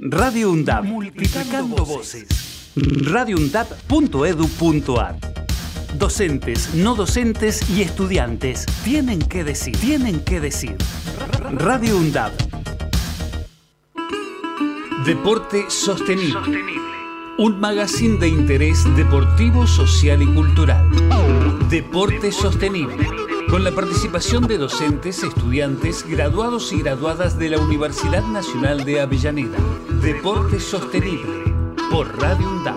Radio UNDAP. Multiplicando voces. radioundap.edu.ar Docentes, no docentes y estudiantes tienen que decir, tienen que decir. Radio UNDAP. Deporte sostenible. Un magazine de interés deportivo, social y cultural. Deporte sostenible. Con la participación de docentes, estudiantes, graduados y graduadas de la Universidad Nacional de Avellaneda. Deporte sostenible. Por Radio UNDAP.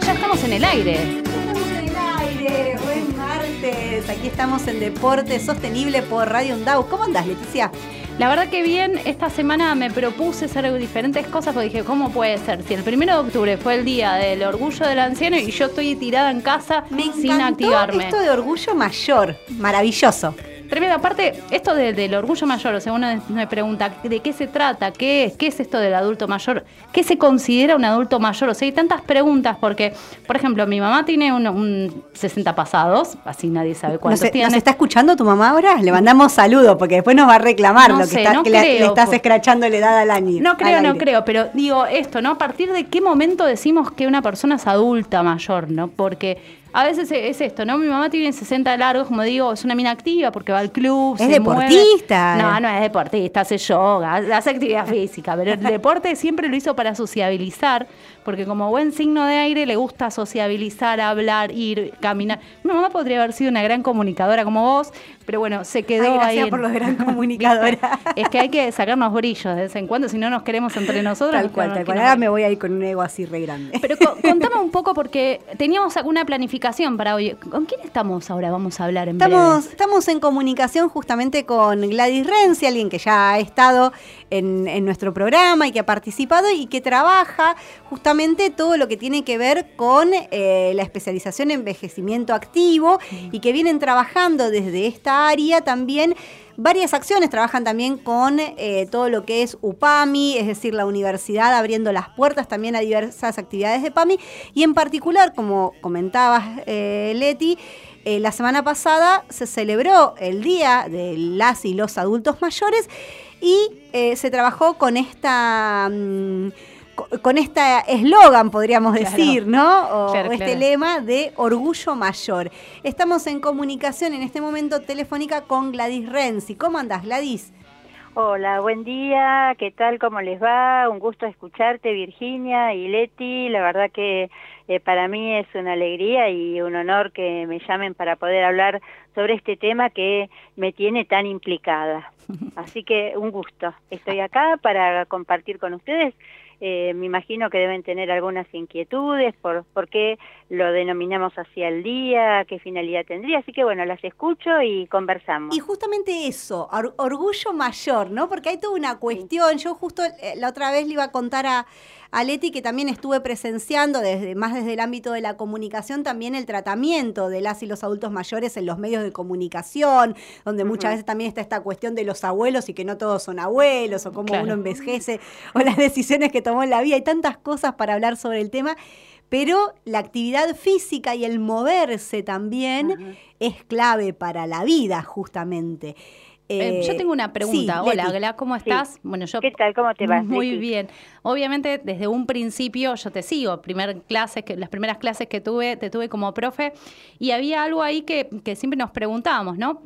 Ya estamos en el aire. Estamos en el aire, buen martes. Aquí estamos en Deporte Sostenible por Radio Undau. ¿Cómo andás, Leticia? La verdad que bien, esta semana me propuse hacer diferentes cosas porque dije, ¿cómo puede ser? Si el primero de octubre fue el día del orgullo del anciano y yo estoy tirada en casa Me sin activarme. esto de orgullo mayor. Maravilloso. Tremendo, aparte, esto de- del orgullo mayor, o sea, uno me pregunta de qué se trata, qué es, qué es esto del adulto mayor, qué se considera un adulto mayor, o sea, hay tantas preguntas porque, por ejemplo, mi mamá tiene un, un 60 pasados, así nadie sabe ¿Nos, cuántos nos tiene. está escuchando tu mamá ahora? Le mandamos saludos porque después nos va a reclamar No lo sé, que, está- no que le- creo, le estás pues. escrachando la edad al año. No creo, no creo, pero digo esto, ¿no? A partir de qué momento decimos que una persona es adulta mayor, ¿no? Porque a veces es esto, ¿no? Mi mamá tiene 60 largos, como digo, es una mina activa porque va al club. Es se mueve. deportista. No, no es deportista, hace yoga, hace actividad física, pero el deporte siempre lo hizo para sociabilizar, porque como buen signo de aire le gusta sociabilizar, hablar, ir, caminar. Mi mamá podría haber sido una gran comunicadora como vos, pero bueno, se quedó Ay, ahí. gracias por lo de gran comunicadora. es que hay que sacarnos brillos de vez en cuando, si no nos queremos entre nosotros. Tal cual, tal cual. Ahora me voy a ir con un ego así re grande. Pero co- contame un poco porque teníamos alguna planificación para hoy. ¿Con quién estamos ahora? Vamos a hablar en Estamos, estamos en comunicación justamente con Gladys Renzi, alguien que ya ha estado en, nuestro programa y que ha participado y que trabaja justamente todo lo que tiene que ver con eh, la especialización en envejecimiento activo y que vienen trabajando desde esta área también. Varias acciones, trabajan también con eh, todo lo que es UPAMI, es decir, la universidad abriendo las puertas también a diversas actividades de PAMI. Y en particular, como comentabas, eh, Leti, la semana pasada se celebró el Día de las y los Adultos Mayores y eh, se trabajó con esta... mm, co- con esta eslogan, podríamos Claro. decir, ¿no? O, Claro, o este claro. lema de orgullo mayor. Estamos en comunicación en este momento telefónica con Gladys Renzi. ¿Cómo andás, Gladys? Hola, buen día, ¿qué tal? ¿Cómo les va? Un gusto escucharte, Virginia y Leti. La verdad que eh, para mí es una alegría y un honor que me llamen para poder hablar sobre este tema que me tiene tan implicada. Así que un gusto. Estoy acá para compartir con ustedes. Eh, me imagino que deben tener algunas inquietudes por, por qué lo denominamos así al día, qué finalidad tendría. Así que bueno, las escucho y conversamos. Y justamente eso, or- orgullo mayor, ¿no? Porque hay toda una cuestión. Yo justo eh, la otra vez le iba a contar a, a Leti que también estuve presenciando desde más desde el ámbito de la comunicación también el tratamiento de las y los adultos mayores en los medios de comunicación, donde muchas veces también está esta cuestión de los abuelos y que no todos son abuelos o cómo Claro. uno envejece o las decisiones que tomó en la vida. Hay tantas cosas para hablar sobre el tema. Pero la actividad física y el moverse también Ajá. es clave para la vida, justamente. Eh, Eh, yo tengo una pregunta. sí, Hola. Gla, ¿cómo estás? Bueno, yo ¿Qué tal? ¿Cómo te vas, Muy Leti? bien. Obviamente, desde un principio yo te sigo. Primer clases que, las primeras clases que tuve, te tuve como profe, y había algo ahí que, que siempre nos preguntábamos, ¿no?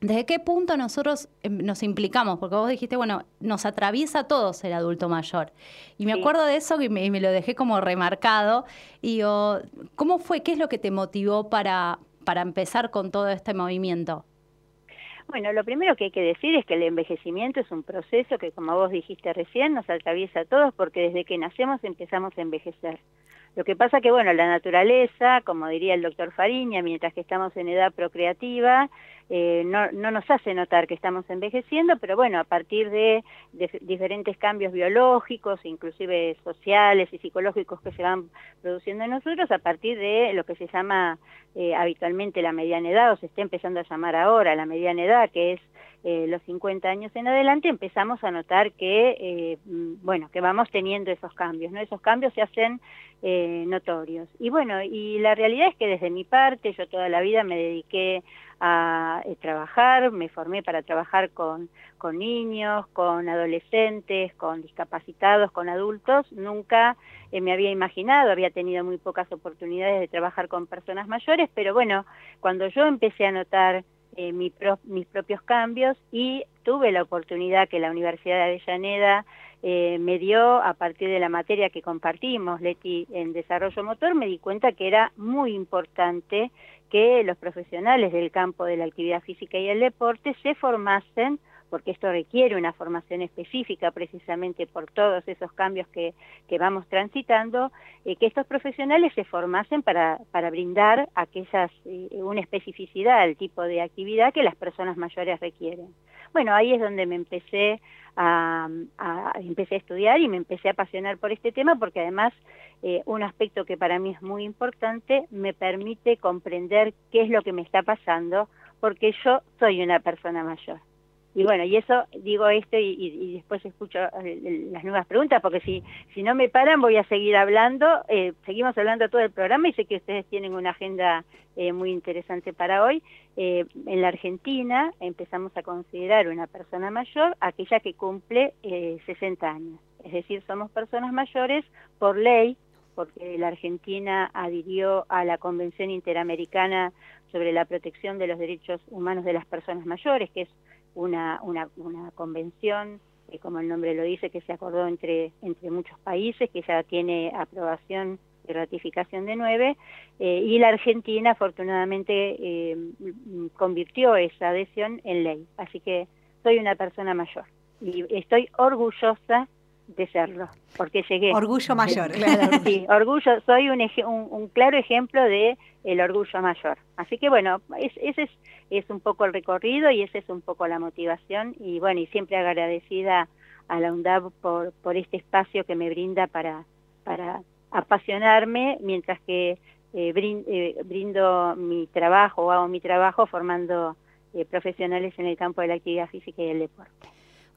¿Desde qué punto nosotros eh, nos implicamos? Porque vos dijiste, bueno, nos atraviesa a todos el adulto mayor. Y me Sí. acuerdo de eso y me, y me lo dejé como remarcado. Y digo, ¿cómo fue? ¿Qué es lo que te motivó para, para empezar con todo este movimiento? Bueno, lo primero que hay que decir es que el envejecimiento es un proceso que, como vos dijiste recién, nos atraviesa a todos porque desde que nacemos empezamos a envejecer. Lo que pasa que, bueno, la naturaleza, como diría el doctor Fariña, mientras que estamos en edad procreativa, eh, no, no nos hace notar que estamos envejeciendo, pero bueno, a partir de, diferentes cambios biológicos, inclusive sociales y psicológicos que se van produciendo en nosotros, a partir de lo que se llama eh, habitualmente la mediana edad, o se está empezando a llamar ahora la mediana edad, que es eh, los 50 años en adelante, empezamos a notar que, eh, mm, bueno, que vamos teniendo esos cambios, ¿no? Esos cambios se hacen notorios. Y bueno, y la realidad es que desde mi parte, yo toda la vida me dediqué a eh, trabajar, me formé para trabajar con, con niños, con adolescentes, con discapacitados, con adultos. Nunca eh, me había imaginado, había tenido muy pocas oportunidades de trabajar con personas mayores, pero bueno, cuando yo empecé a notar eh, mis propios cambios y tuve la oportunidad que la Universidad de Avellaneda eh, me dio a partir de la materia que compartimos, Leti, en desarrollo motor, me di cuenta que era muy importante que los profesionales del campo de la actividad física y el deporte se formasen porque esto requiere una formación específica precisamente por todos esos cambios que, que vamos transitando, eh, que estos profesionales se formasen para, para brindar aquellas, eh, una especificidad al tipo de actividad que las personas mayores requieren. Bueno, ahí es donde me empecé a, empecé a estudiar y me empecé a apasionar por este tema porque además eh, un aspecto que para mí es muy importante me permite comprender qué es lo que me está pasando porque yo soy una persona mayor. Y bueno, y eso digo esto y, después escucho eh, las nuevas preguntas, porque si, si no me paran voy a seguir hablando, eh, seguimos hablando todo el programa y sé que ustedes tienen una agenda eh, muy interesante para hoy. en la Argentina empezamos a considerar una persona mayor aquella que cumple 60 años, es decir, somos personas mayores por ley, porque la Argentina adhirió a la Convención Interamericana sobre la protección de los derechos humanos de las personas mayores, que es una, una, convención, eh, como el nombre lo dice, que se acordó entre, entre muchos países, que ya tiene aprobación y ratificación de nueve, eh, y la Argentina afortunadamente eh, convirtió esa adhesión en ley. Así que soy una persona mayor y estoy orgullosa de serlo, porque llegué. Orgullo mayor. sí, orgullo, soy un, un, claro ejemplo de el orgullo mayor. Así que bueno, ese es, es un poco el recorrido y esa es un poco la motivación y bueno, y siempre agradecida a la UNDAB por, por este espacio que me brinda para, para apasionarme mientras que eh, eh, brindo mi trabajo o hago mi trabajo formando eh, profesionales en el campo de la actividad física y el deporte.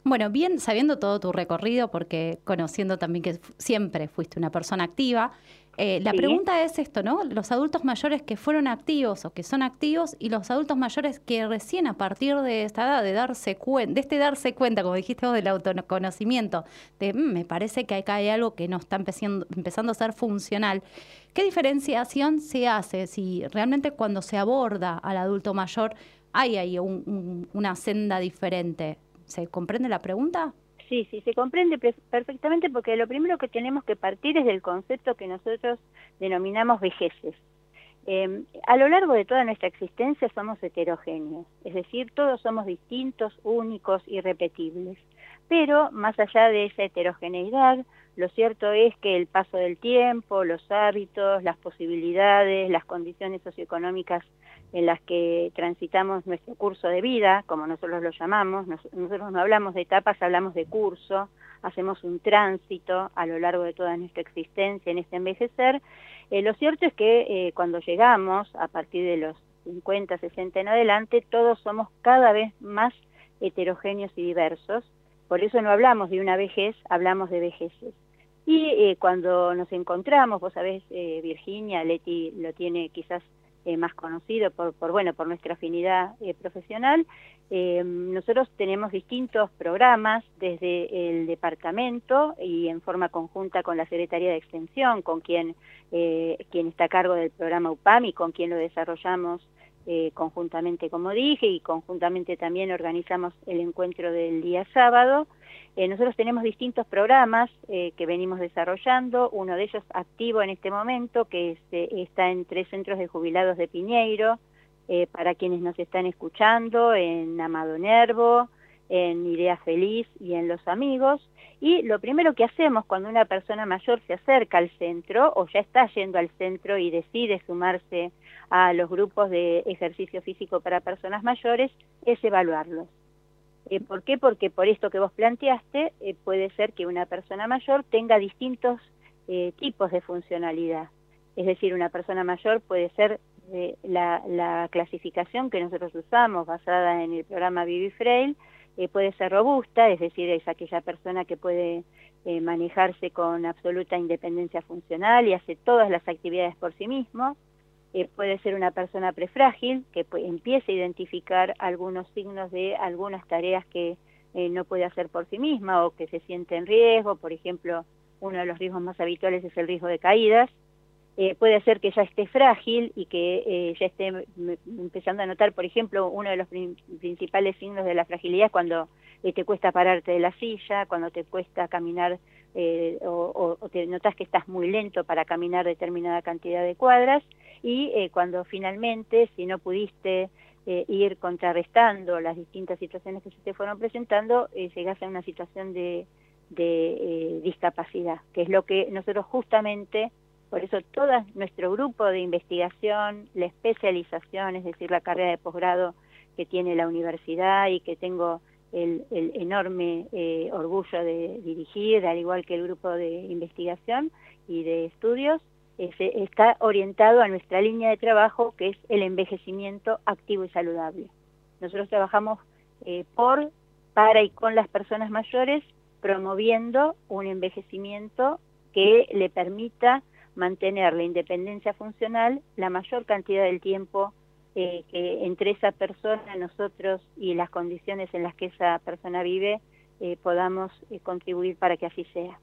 Bueno, bien sabiendo todo tu recorrido, porque conociendo también que siempre fuiste una persona activa, eh, la pregunta es esto, ¿no? Los adultos mayores que fueron activos o que son activos y los adultos mayores que recién a partir de esta edad, de darse cuenta, de este darse cuenta, como dijiste vos, del autoconocimiento, de mm, me parece que acá hay algo que no está empezando, empezando a ser funcional. ¿Qué diferenciación se hace si realmente cuando se aborda al adulto mayor hay ahí una senda diferente? ¿Se comprende la pregunta? Sí, sí, se comprende perfectamente porque lo primero que tenemos que partir es del concepto que nosotros denominamos vejeces. Em, a lo largo de toda nuestra existencia somos heterogéneos, es decir, todos somos distintos, únicos, irrepetibles. Pero más allá de esa heterogeneidad, lo cierto es que el paso del tiempo, los hábitos, las posibilidades, las condiciones socioeconómicas en las que transitamos nuestro curso de vida, como nosotros lo llamamos, nosotros no hablamos de etapas, hablamos de curso, hacemos un tránsito a lo largo de toda nuestra existencia en este envejecer. Eh, lo cierto es que eh, cuando llegamos, a partir de los 50, 60 en adelante, todos somos cada vez más heterogéneos y diversos, por eso no hablamos de una vejez, hablamos de vejeces. Y eh, cuando nos encontramos, vos sabés, Virginia, Leti lo tiene quizás eh, más conocido por, por, bueno, por nuestra afinidad eh, profesional. Eh, nosotros tenemos distintos programas desde el departamento y en forma conjunta con la Secretaría de Extensión, con quien, quien está a cargo del programa UPAM y con quien lo desarrollamos conjuntamente, como dije, y conjuntamente también organizamos el encuentro del día sábado. Eh, nosotros tenemos distintos programas eh, que venimos desarrollando, uno de ellos activo en este momento, que eh, está en tres centros de jubilados de Piñeiro, para quienes nos están escuchando, en Amado Nervo, en Idea Feliz y en Los Amigos. Y lo primero que hacemos cuando una persona mayor se acerca al centro o ya está yendo al centro y decide sumarse a los grupos de ejercicio físico para personas mayores es evaluarlos eh, ¿Por qué? Porque por esto que vos planteaste, eh, puede ser que una persona mayor tenga distintos eh, tipos de funcionalidad. Es decir, una persona mayor puede ser la, la, clasificación que nosotros usamos, basada en el programa Vivi Frail, puede ser robusta, es decir, es aquella persona que puede manejarse con absoluta independencia funcional y hace todas las actividades por sí mismo. Eh, puede ser una persona prefrágil que empiece a identificar algunos signos de algunas tareas que eh, no puede hacer por sí misma o que se siente en riesgo. Por ejemplo, uno de los riesgos más habituales es el riesgo de caídas. Eh, puede ser que ya esté frágil y que ya esté empezando a notar, por ejemplo, uno de los principales signos de la fragilidad es cuando te cuesta pararte de la silla, cuando te cuesta caminar o, o, te notas que estás muy lento para caminar determinada cantidad de cuadras y cuando finalmente, si no pudiste ir contrarrestando las distintas situaciones que se te fueron presentando, llegas a una situación de, de discapacidad, que es lo que nosotros justamente por eso todo nuestro grupo de investigación, la especialización, es decir, la carrera de posgrado que tiene la universidad y que tengo el, enorme eh, orgullo de dirigir, al igual que el grupo de investigación y de estudios, está orientado a nuestra línea de trabajo que es el envejecimiento activo y saludable. Nosotros trabajamos eh, por, para y con las personas mayores promoviendo un envejecimiento que le permita mantener la independencia funcional la mayor cantidad del tiempo eh, que entre esa persona, nosotros y las condiciones en las que esa persona vive, eh, podamos contribuir para que así sea.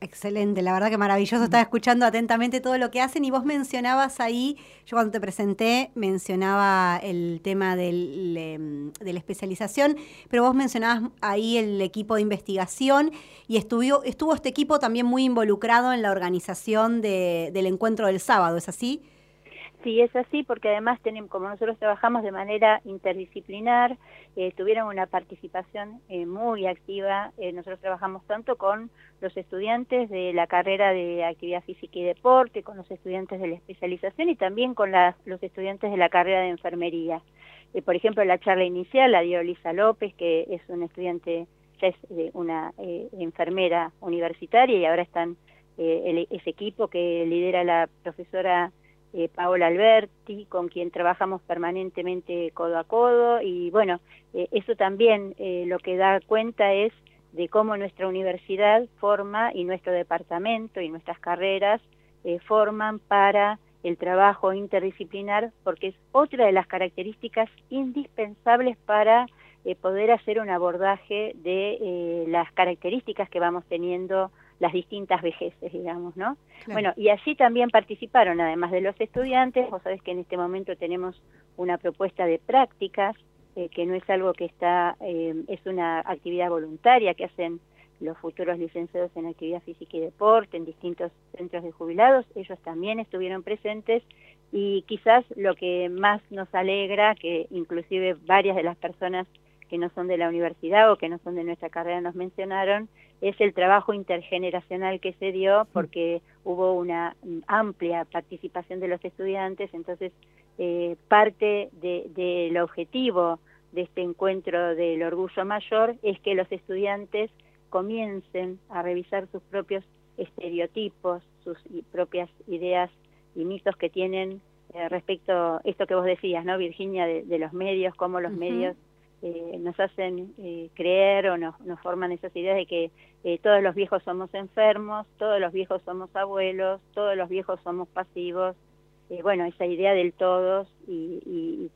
Excelente, la verdad que maravilloso. Estaba escuchando atentamente todo lo que hacen y vos mencionabas ahí, yo cuando te presenté mencionaba el tema del, de la especialización, pero vos mencionabas ahí el equipo de investigación y estuvo, estuvo este equipo también muy involucrado en la organización del encuentro del sábado, ¿es así? Sí, es así porque además tenemos, como nosotros trabajamos de manera interdisciplinar, eh, tuvieron una participación eh, muy activa. Eh, nosotros trabajamos tanto con los estudiantes de la carrera de actividad física y deporte, con los estudiantes de la especialización y también con los estudiantes de la carrera de enfermería. por ejemplo, la charla inicial la dio Lisa López, que es una estudiante, ya es una enfermera universitaria y ahora están ese equipo que lidera la profesora eh, Paola Alberti, con quien trabajamos permanentemente codo a codo, y bueno, eh, eso también eh, lo que da cuenta es de cómo nuestra universidad forma y nuestro departamento y nuestras carreras forman para el trabajo interdisciplinar, porque es otra de las características indispensables para poder hacer un abordaje de las características que vamos teniendo las distintas vejeces, digamos, ¿no? Bueno, y allí también participaron, además de los estudiantes, vos sabés que en este momento tenemos una propuesta de prácticas, eh, que no es algo que está, eh, es una actividad voluntaria que hacen los futuros licenciados en actividad física y deporte en distintos centros de jubilados, ellos también estuvieron presentes y quizás lo que más nos alegra, que inclusive varias de las personas que no son de la universidad o que no son de nuestra carrera nos mencionaron, es el trabajo intergeneracional que se dio porque hubo una amplia participación de los estudiantes, entonces eh, parte del objetivo de este encuentro del orgullo mayor es que los estudiantes comiencen a revisar sus propios estereotipos, sus propias ideas y mitos que tienen eh, respecto a esto que vos decías, ¿no, Virginia, de, los medios, cómo los medios eh, nos hacen eh, creer o nos, nos, forman esas ideas de que eh, todos los viejos somos enfermos, todos los viejos somos abuelos, todos los viejos somos pasivos. bueno, esa idea del todos y,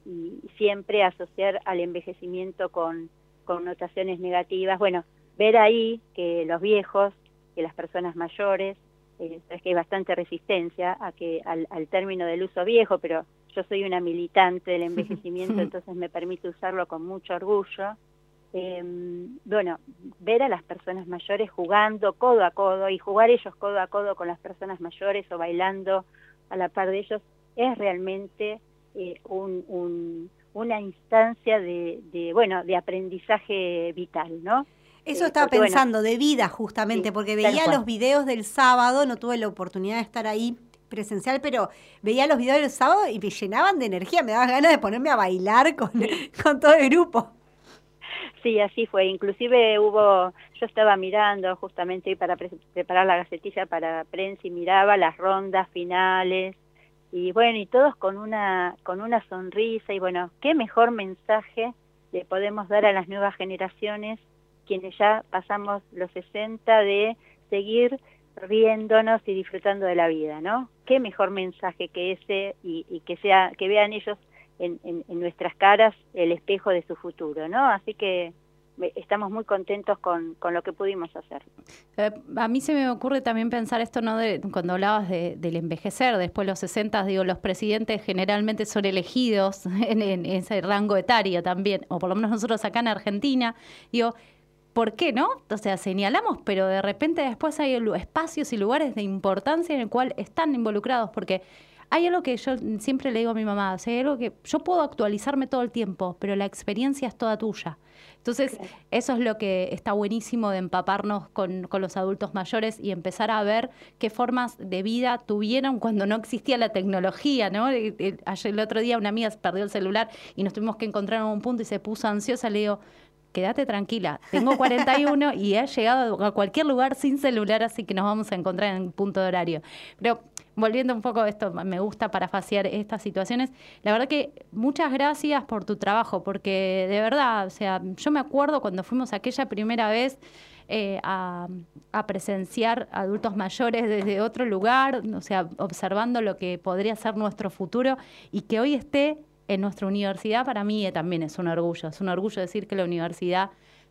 siempre asociar al envejecimiento con connotaciones negativas. Bueno, ver ahí que los viejos, que las personas mayores, es que hay bastante resistencia a que al, al término del uso viejo, pero yo soy una militante del envejecimiento, entonces me permite usarlo con mucho orgullo. Em, bueno, ver a las personas mayores jugando codo a codo y jugar ellos codo a codo con las personas mayores o bailando a la par de ellos es realmente eh, una instancia de, bueno, de aprendizaje vital, ¿no? Eso eh, estaba pensando, de vida justamente, porque veía los videos del sábado, no tuve la oportunidad de estar ahí presencial, pero veía los videos del sábado y me llenaban de energía, me daba ganas de ponerme a bailar con, con todo el grupo. Sí, así fue. Inclusive hubo, yo estaba mirando justamente para preparar la gacetilla para prensa y miraba las rondas finales y bueno, y todos con una con una sonrisa y bueno, qué mejor mensaje le podemos dar a las nuevas generaciones quienes ya pasamos los 60 de seguir riéndonos y disfrutando de la vida, ¿no? Qué mejor mensaje que ese y, que sea que vean ellos en, nuestras caras el espejo de su futuro, ¿no? Así que estamos muy contentos con, lo que pudimos hacer. Eh, a mí se me ocurre también pensar esto, ¿no? De, cuando hablabas de, del envejecer, después de los 60, digo, los presidentes generalmente son elegidos en, en, ese rango etario también, o por lo menos nosotros acá en Argentina, digo, ¿por qué no? O sea, señalamos, pero de repente después hay espacios y lugares de importancia en el cual están involucrados, porque hay algo que yo siempre le digo a mi mamá, o sea, hay algo que yo puedo actualizarme todo el tiempo, pero la experiencia es toda tuya. Entonces, eso es lo que está buenísimo de empaparnos con, con, los adultos mayores y empezar a ver qué formas de vida tuvieron cuando no existía la tecnología, ¿no? Ayer, el otro día una amiga perdió el celular y nos tuvimos que encontrar en un punto y se puso ansiosa, le digo, quédate tranquila, tengo 41 y he llegado a cualquier lugar sin celular, así que nos vamos a encontrar en un punto de horario. Pero volviendo un poco a esto, me gusta parafaciar estas situaciones. La verdad que muchas gracias por tu trabajo, porque de verdad, o sea, yo me acuerdo cuando fuimos aquella primera vez eh, a, a, presenciar adultos mayores desde otro lugar, o sea, observando lo que podría ser nuestro futuro y que hoy esté en nuestra universidad, para mí también es un orgullo. Es un orgullo decir que la universidad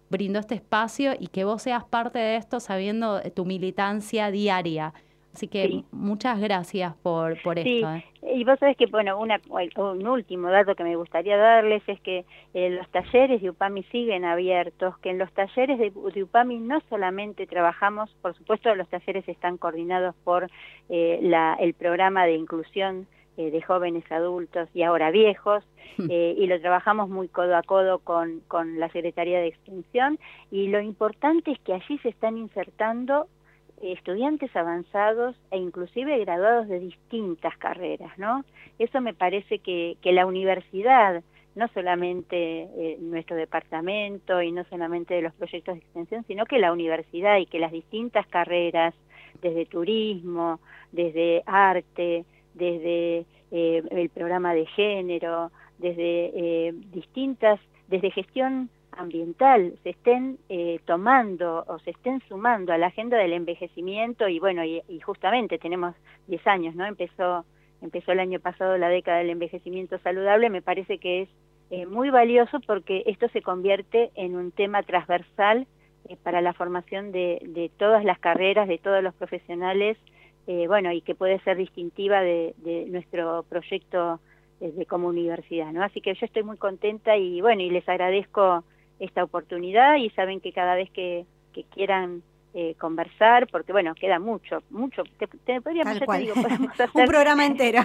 brindó este espacio y que vos seas parte de esto sabiendo tu militancia diaria. Así que muchas gracias por, por esto. ¿eh? Y vos sabés que, bueno, una, un último dato que me gustaría darles es que eh, los talleres de UPAMI siguen abiertos, que en los talleres de, UPAMI no solamente trabajamos, por supuesto los talleres están coordinados por eh, la, el programa de inclusión de jóvenes adultos y ahora viejos, hmm. y lo trabajamos muy codo a codo con, con la Secretaría de Extensión, y lo importante es que allí se están insertando estudiantes avanzados e inclusive graduados de distintas carreras, ¿no? Eso me parece que, que la universidad, no solamente eh, nuestro departamento y no solamente de los proyectos de extensión, sino que la universidad y que las distintas carreras, desde turismo, desde arte, desde eh, el programa de género, desde eh, distintas, desde gestión ambiental se estén eh, tomando o se estén sumando a la agenda del envejecimiento y bueno, y, justamente tenemos 10 años, ¿no? Empezó, empezó el año pasado la década del envejecimiento saludable, me parece que es eh, muy valioso porque esto se convierte en un tema transversal eh, para la formación de, de, todas las carreras, de todos los profesionales, bueno, y que puede ser distintiva de, de nuestro proyecto desde como universidad, ¿no? Así que yo estoy muy contenta y bueno, y les agradezco esta oportunidad y saben que cada vez que, quieran eh, conversar, porque bueno, queda mucho, mucho. Te, podríamos, hacer... un programa entero.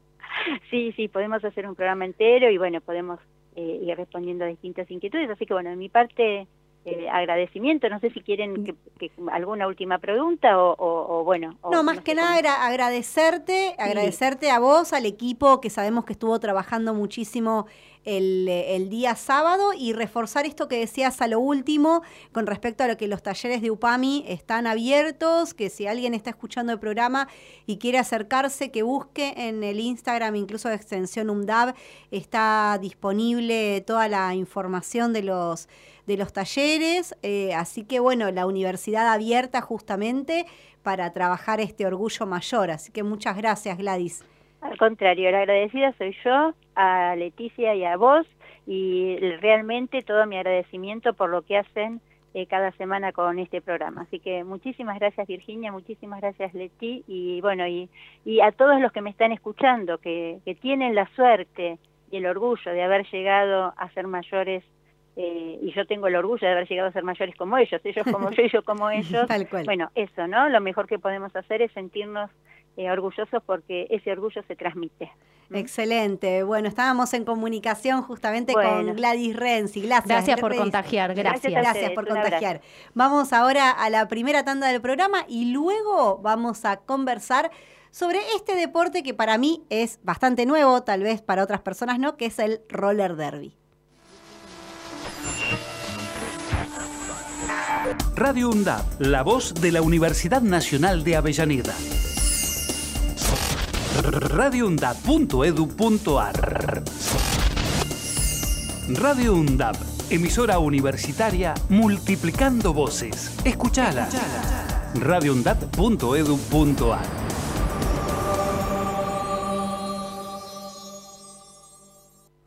sí, sí, podemos hacer un programa entero y bueno, podemos eh, ir respondiendo a distintas inquietudes. Así que bueno, de mi parte, eh, agradecimiento. No sé si quieren que, alguna última pregunta o, bueno. no, más que nada agradecerte, agradecerte a vos, al equipo que sabemos que estuvo trabajando muchísimo el, el, día sábado y reforzar esto que decías a lo último con respecto a lo que los talleres de UPAMI están abiertos, que si alguien está escuchando el programa y quiere acercarse, que busque en el Instagram, incluso de extensión UMDAB, está disponible toda la información de los de los talleres, eh, así que bueno, la universidad abierta justamente para trabajar este orgullo mayor, así que muchas gracias Gladys. Al contrario, la agradecida soy yo, a Leticia y a vos, y realmente todo mi agradecimiento por lo que hacen eh, cada semana con este programa. Así que muchísimas gracias Virginia, muchísimas gracias Leti, y bueno, y, y a todos los que me están escuchando, que, que tienen la suerte y el orgullo de haber llegado a ser mayores eh, y yo tengo el orgullo de haber llegado a ser mayores como ellos, ellos como yo yo como ellos. Bueno, eso, ¿no? Lo mejor que podemos hacer es sentirnos eh, orgullosos porque ese orgullo se transmite. ¿Mm? Excelente. Bueno, estábamos en comunicación justamente con Gladys Renzi. Gracias. Gracias por contagiar, gracias. Gracias, por contagiar. Vamos ahora a la primera tanda del programa y luego vamos a conversar sobre este deporte que para mí es bastante nuevo, tal vez para otras personas no, que es el roller derby. Radio UNDAP, la voz de la Universidad Nacional de Avellaneda. radioundap.edu.ar Radio UNDAP Emisora universitaria multiplicando voces. Escuchala. radioundad.edu.ar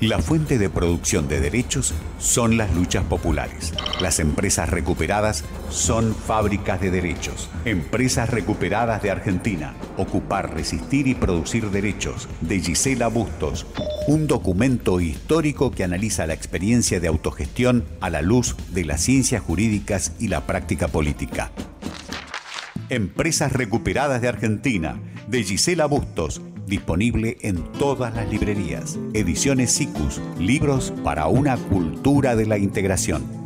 La fuente de producción de derechos son las luchas populares. Las empresas recuperadas son fábricas de derechos. Empresas recuperadas de Argentina. Ocupar, resistir y producir derechos. De Gisela Bustos. Un documento histórico que analiza la experiencia de autogestión a la luz de las ciencias jurídicas y la práctica política. Empresas recuperadas de Argentina. De Gisela Bustos disponible en todas las librerías. Ediciones SICUS, libros para una cultura de la integración.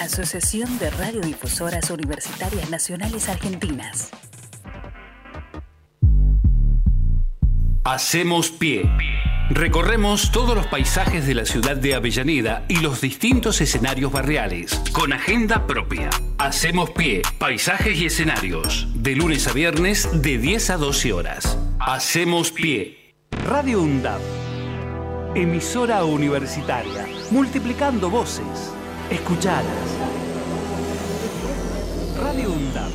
Asociación de Radiodifusoras Universitarias Nacionales Argentinas. Hacemos pie. Recorremos todos los paisajes de la ciudad de Avellaneda y los distintos escenarios barriales, con agenda propia. Hacemos pie, paisajes y escenarios, de lunes a viernes de 10 a 12 horas. Hacemos pie. Radio UNDAP, emisora universitaria, multiplicando voces. Escuchadas. Radio UNDAP.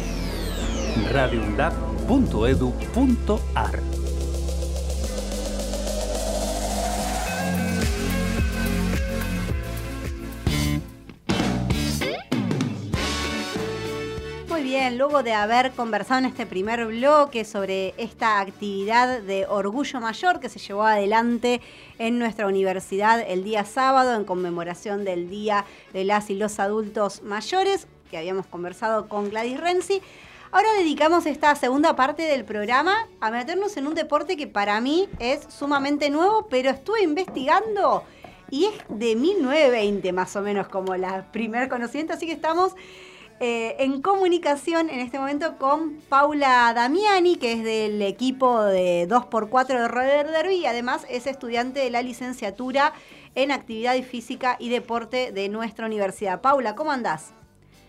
Bien, luego de haber conversado en este primer bloque sobre esta actividad de orgullo mayor que se llevó adelante en nuestra universidad el día sábado en conmemoración del Día de las y los Adultos Mayores, que habíamos conversado con Gladys Renzi. Ahora dedicamos esta segunda parte del programa a meternos en un deporte que para mí es sumamente nuevo, pero estuve investigando y es de 1920 más o menos como la primer conocimiento, así que estamos eh, en comunicación en este momento con Paula Damiani, que es del equipo de 2x4 de Roder Derby y además es estudiante de la licenciatura en actividad física y deporte de nuestra universidad. Paula, ¿cómo andás?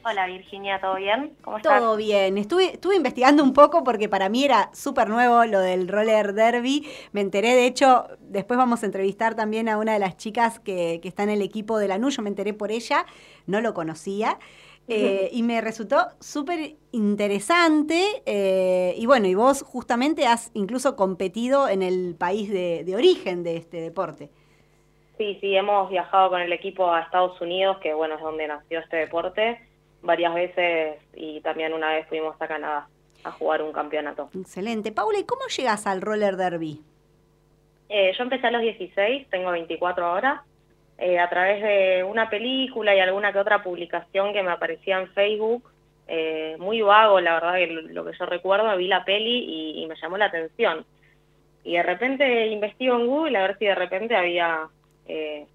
Hola Virginia, ¿todo bien? ¿Cómo estás? Todo bien. Estuve, estuve investigando un poco porque para mí era súper nuevo lo del roller derby. Me enteré, de hecho, después vamos a entrevistar también a una de las chicas que, que está en el equipo de la NU. Yo me enteré por ella, no lo conocía. Eh, y me resultó súper interesante. Eh, y bueno, y vos justamente has incluso competido en el país de, de, origen de este deporte. Sí, sí, hemos viajado con el equipo a Estados Unidos, que bueno, es donde nació este deporte, varias veces y también una vez fuimos a Canadá a jugar un campeonato. Excelente. Paula, ¿y cómo llegas al roller derby? Eh, yo empecé a los 16, tengo 24 ahora. Eh, a través de una película y alguna que otra publicación que me aparecía en Facebook, eh, muy vago, la verdad, que lo que yo recuerdo, vi la peli y, y, me llamó la atención. Y de repente investigo en Google a ver si de repente había eh,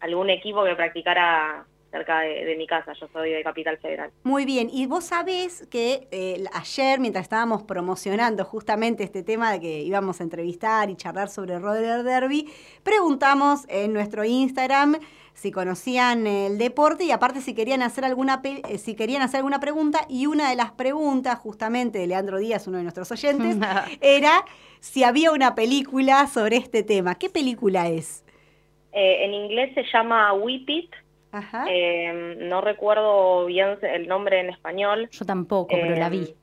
algún equipo que practicara cerca de, de mi casa. Yo soy de Capital Federal. Muy bien, y vos sabés que eh, ayer, mientras estábamos promocionando justamente este tema de que íbamos a entrevistar y charlar sobre roller derby, preguntamos en nuestro Instagram si conocían el deporte y aparte si querían hacer alguna eh, si querían hacer alguna pregunta y una de las preguntas justamente de Leandro Díaz, uno de nuestros oyentes, era si había una película sobre este tema. ¿Qué película es? Eh, en inglés se llama Whip It. Ajá. Eh, no recuerdo bien el nombre en español. Yo tampoco, pero la vi.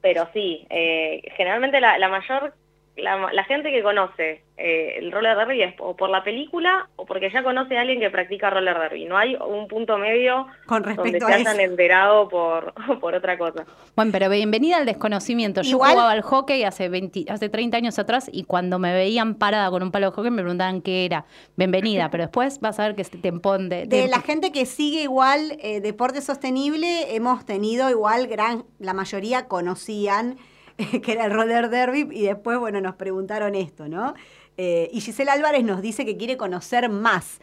Pero sí, eh, generalmente la, la mayor, la, la gente que conoce eh, el roller derby es o por la película o porque ya conoce a alguien que practica roller derby. No hay un punto medio Con donde respecto se a hayan enterado por, por otra cosa. Bueno, pero bienvenida al desconocimiento. Yo Igual- jugaba al hockey hace 20, hace 30 años atrás y cuando me veían parada con un palo de hockey me preguntaban qué era. Bienvenida, pero después vas a ver que este tempón de... De de- la gente que sigue igual eh, deporte sostenible, hemos tenido igual gran, la mayoría conocían que era el roller derby y después, bueno, nos preguntaron esto, ¿no? Eh, y Gisela Álvarez nos dice que quiere conocer más.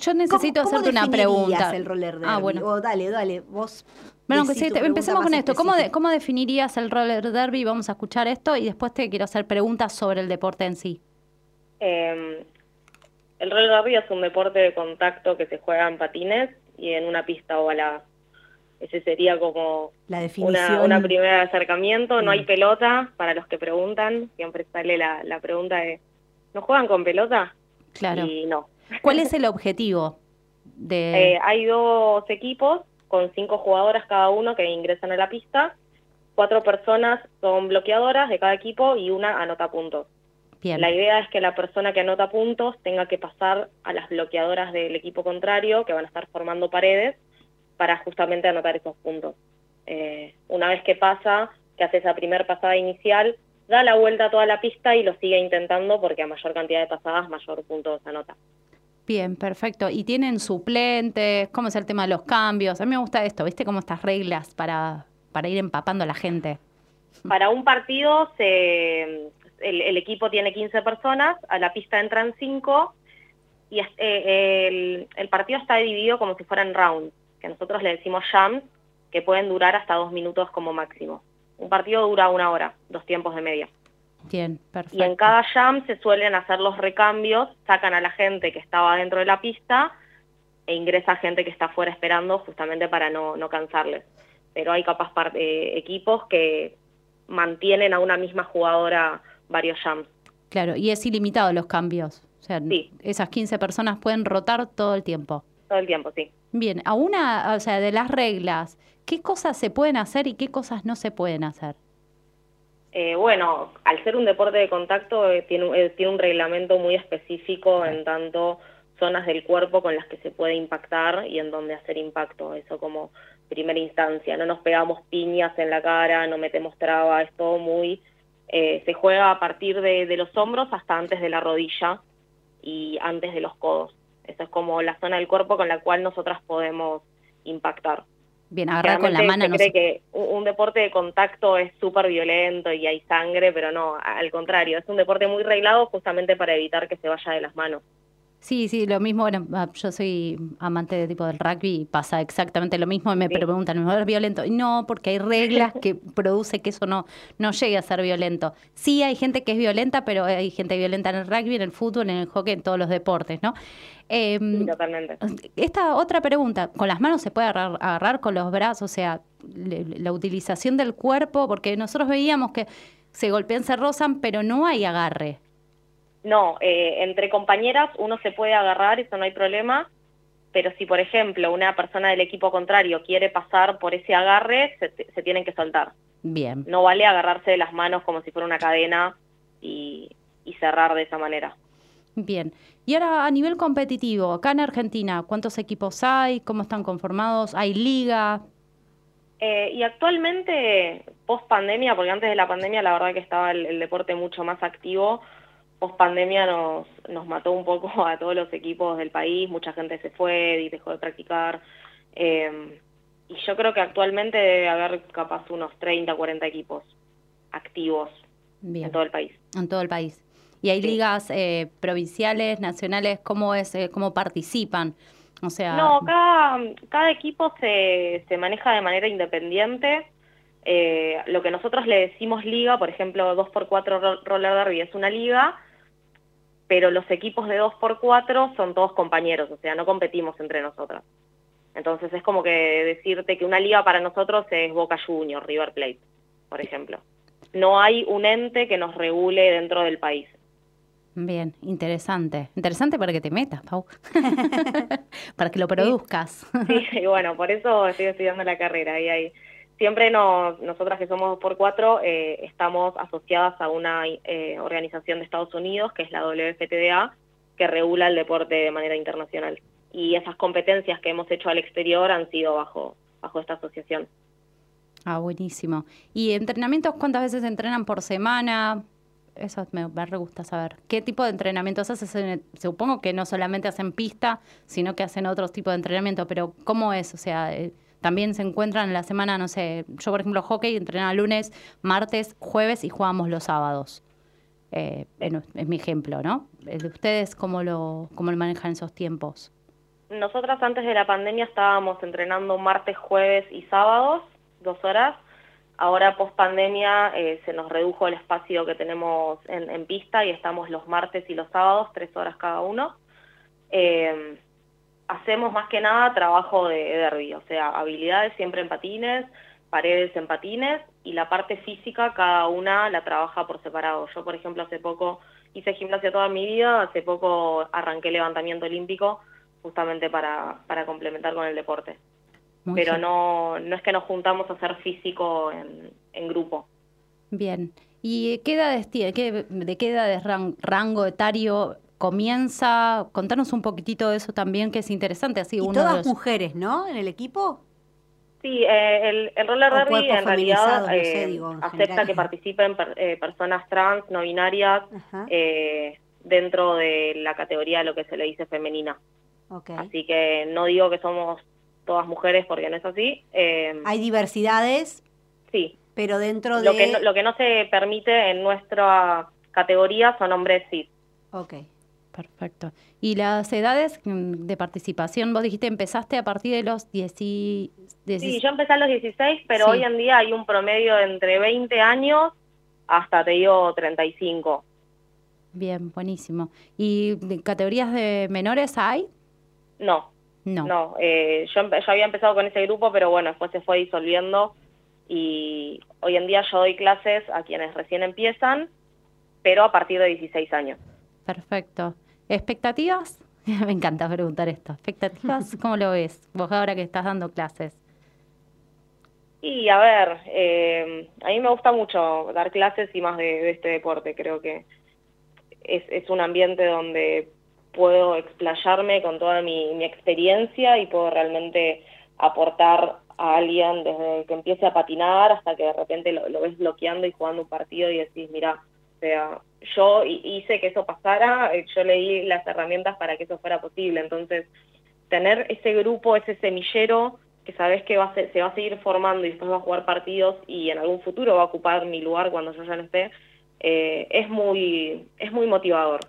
Yo necesito ¿Cómo- cómo hacerte una definirías pregunta. el roller derby? Ah, bueno. O dale, dale, vos. Bueno, que sí, te- empecemos con esto. ¿Cómo, de-. ¿Cómo definirías el roller derby? Vamos a escuchar esto y después te quiero hacer preguntas sobre el deporte en sí. Eh, el roller derby es un deporte de contacto que se juega en patines y en una pista ovalada. Ese sería como La definición. una, una primer acercamiento. No hay Mm. pelota, para los que preguntan. Siempre sale la, la pregunta de, ¿no juegan con pelota? Claro. Y no. ¿Cuál es el objetivo de...? Eh, hay dos equipos con cinco jugadoras cada uno que ingresan a la pista. Cuatro personas son bloqueadoras de cada equipo y una anota puntos. Bien. La idea es que la persona que anota puntos tenga que pasar a las bloqueadoras del equipo contrario, que van a estar formando paredes, para justamente anotar esos puntos. Eh, una vez que pasa, que hace esa primer pasada inicial, da la vuelta a toda la pista y lo sigue intentando porque a mayor cantidad de pasadas, mayor puntos anota. Bien, perfecto. ¿Y tienen suplentes? ¿Cómo es el tema de los cambios? A mí me gusta esto, ¿viste? Como estas reglas para, para ir empapando a la gente. Para un partido, se, el, el equipo tiene 15 personas, a la pista entran 5 y eh, el, el partido está dividido como si fueran rounds, que nosotros le decimos jams, que pueden durar hasta dos minutos como máximo. Un partido dura una hora, dos tiempos de media. Bien, perfecto. Y en cada jam se suelen hacer los recambios, sacan a la gente que estaba dentro de la pista e ingresa gente que está afuera esperando justamente para no, no cansarles. Pero hay capaz eh, equipos que mantienen a una misma jugadora varios jams. Claro, y es ilimitado los cambios. O sea, Sí. esas 15 personas pueden rotar todo el tiempo. Todo el tiempo, sí. Bien, a una, o sea, de las reglas, ¿qué cosas se pueden hacer y qué cosas no se pueden hacer? Eh, bueno, al ser un deporte de contacto eh, tiene, un- eh, tiene un reglamento muy específico en tanto zonas del cuerpo con las que se puede impactar y en donde hacer impacto, eso como primera instancia. No nos pegamos piñas en la cara, no metemos traba, es todo muy... eh, se juega a partir de, de los hombros hasta antes de la rodilla y antes de los codos. Esa es como la zona del cuerpo con la cual nosotras podemos impactar. Bien, agarrar con la mano se no cree se- que un, un deporte de contacto es súper violento y hay sangre, pero no, al contrario, es un deporte muy reglado justamente para evitar que se vaya de las manos. Sí, sí, lo mismo, bueno, ah, yo soy amante de tipo del rugby y pasa exactamente lo mismo y me preguntan, ¿no es violento? Y No, porque hay reglas que produce que eso no, no llegue a ser violento. Sí hay gente que es violenta, pero hay gente violenta en el rugby, en el fútbol, en el hockey, en todos los deportes, ¿no? Em, Sí, totalmente. esta otra pregunta, ¿con las manos se puede agarrar, agarrar con los brazos? O sea, le- la utilización del cuerpo, porque nosotros veíamos que se golpean, se rozan, pero no hay agarre. No, eh, entre compañeras uno se puede agarrar, eso no hay problema, pero si por ejemplo una persona del equipo contrario quiere pasar por ese agarre, se, se tienen que soltar. Bien. No vale agarrarse de las manos como si fuera una cadena y, y cerrar de esa manera. Bien. Y ahora a nivel competitivo, acá en Argentina, ¿cuántos equipos hay? ¿Cómo están conformados? ¿Hay liga? Eh, y actualmente, post pandemia, porque antes de la pandemia la verdad que estaba el, el deporte mucho más activo, post pandemia nos, nos mató un poco a todos los equipos del país, mucha gente se fue y dejó de practicar. eh, y yo creo que actualmente debe haber capaz unos 30, 40 equipos activos Bien. en todo el país. En todo el país. ¿Y hay ligas eh, provinciales, nacionales? ¿Cómo es? eh, ¿Cómo participan? O sea, No, cada, cada equipo se, se maneja de manera independiente. Eh, lo que nosotros le decimos liga, por ejemplo, 2x4 ro- roller derby es una liga, pero los equipos de 2x4 son todos compañeros, o sea, no competimos entre nosotros. Entonces es como que decirte que una liga para nosotros es Boca Juniors, River Plate, por ejemplo. No hay un ente que nos regule dentro del país. bien, interesante. Interesante para que te metas, Pau. para que lo produzcas. Sí, y bueno, por eso estoy estudiando la carrera. Y ahí siempre nos, nosotras que somos por cuatro eh, estamos asociadas a una eh, organización de Estados Unidos, que es la WFTDA, que regula el deporte de manera internacional. Y esas competencias que hemos hecho al exterior han sido bajo, bajo esta asociación. Ah, buenísimo. ¿Y entrenamientos cuántas veces entrenan por semana? Eso me, me re gusta saber. ¿Qué tipo de entrenamientos hacen? Supongo que no solamente hacen pista, sino que hacen otros tipos de entrenamiento, pero ¿cómo es? O sea, eh, también se encuentran en la semana, no sé, yo por ejemplo hockey entrenaba lunes, martes, jueves y jugamos los sábados. Eh, en- es mi ejemplo, ¿no? Eh, de ¿Ustedes cómo lo, cómo lo manejan esos tiempos? Nosotras antes de la pandemia estábamos entrenando martes, jueves y sábados, dos horas. Ahora, post pandemia, se nos redujo el espacio que tenemos en, en pista y estamos los martes y los sábados, tres horas cada uno. Eh, hacemos más que nada trabajo de derby, o sea, habilidades siempre en patines, paredes en patines y la parte física cada una la trabaja por separado. Yo, por ejemplo, hace poco hice gimnasia toda mi vida, hace poco arranqué levantamiento olímpico justamente para, para complementar con el deporte. Muy Pero bien. no, no es que nos juntamos a hacer físico en, en grupo. Bien. ¿Y qué edades tiene? ¿Qué, ¿De qué edades ran- rango etario comienza? Contanos un poquitito de eso también, que es interesante. Así Y uno de todas los- mujeres, ¿no? En el equipo. Sí, eh, el, el roller derby en realidad no sé, eh, digo, en acepta general. que participen per- eh, personas trans, no binarias, eh, dentro de la categoría de lo que se le dice femenina. Ok. Así que no digo que somos todas mujeres porque no es así. eh, Hay diversidades, sí, pero dentro lo de... que, no, lo que no se permite en nuestra categoría son hombres cis. Ok. Perfecto. ¿Y las edades mm, de participación? Vos dijiste empezaste a partir de los 10, y- Sí, yo empecé a los 16, pero Sí. hoy en día hay un promedio de entre 20 años hasta, te digo, 35. Bien, buenísimo. ¿Y categorías de menores hay? No, No. no. eh, yo, yo había empezado con ese grupo, pero bueno, después se fue disolviendo y hoy en día yo doy clases a quienes recién empiezan, pero a partir de 16 años. Perfecto. ¿Expectativas? Me encanta preguntar esto. ¿Expectativas? ¿Cómo lo ves? Vos ahora que estás dando clases. Y a ver, eh, a mí me gusta mucho dar clases y más de, de este deporte. Creo que es, es un ambiente donde puedo explayarme con toda mi, mi experiencia y puedo realmente aportar a alguien desde que empiece a patinar hasta que de repente lo, lo ves bloqueando y jugando un partido y decís, mira, o sea, yo hi- hice que eso pasara, eh, yo le di las herramientas para que eso fuera posible. Entonces, tener ese grupo, ese semillero que sabes que va a ser- se va a seguir formando y después va a jugar partidos y en algún futuro va a ocupar mi lugar cuando yo ya no esté, eh, es muy es muy motivador.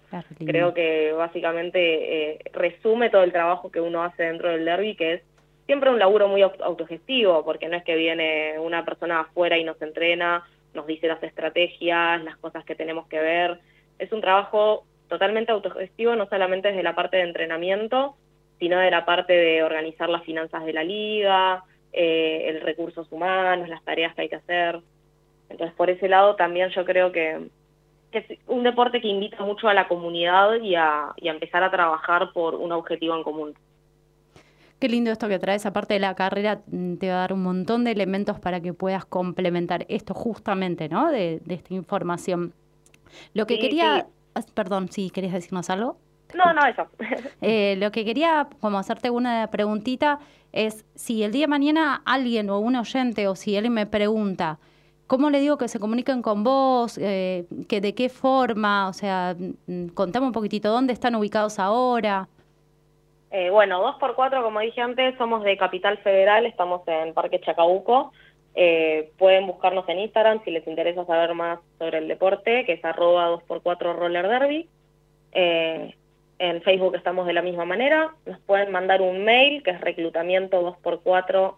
Creo que básicamente eh, resume todo el trabajo que uno hace dentro del derby, que es siempre un laburo muy aut- autogestivo, porque no es que viene una persona afuera y nos entrena, nos dice las estrategias, las cosas que tenemos que ver. Es un trabajo totalmente autogestivo, no solamente desde la parte de entrenamiento, sino de la parte de organizar las finanzas de la liga, eh, el recursos humanos, las tareas que hay que hacer. Entonces, por ese lado también yo creo que, que es un deporte que invita mucho a la comunidad y a, y a empezar a trabajar por un objetivo en común. Qué lindo esto que traes, aparte de la carrera, mm, te va a dar un montón de elementos para que puedas complementar esto justamente, ¿no? De, de esta información. Lo que Sí, quería, sí. perdón, sí, ¿querías decirnos algo? No, no, eso. Eh, lo que quería como hacerte una preguntita es si el día de mañana alguien o un oyente o si alguien me pregunta, ¿cómo le digo que se comuniquen con vos? Eh, que ¿De qué forma? O sea, mm, contame un poquitito, ¿dónde están ubicados ahora? Eh, bueno, 2x4, como dije antes, somos de Capital Federal, estamos en Parque Chacabuco. Eh, pueden buscarnos en Instagram si les interesa saber más sobre el deporte, que es arroba 2x4 roller derby. Eh, En Facebook estamos de la misma manera. Nos pueden mandar un mail que es reclutamiento2x4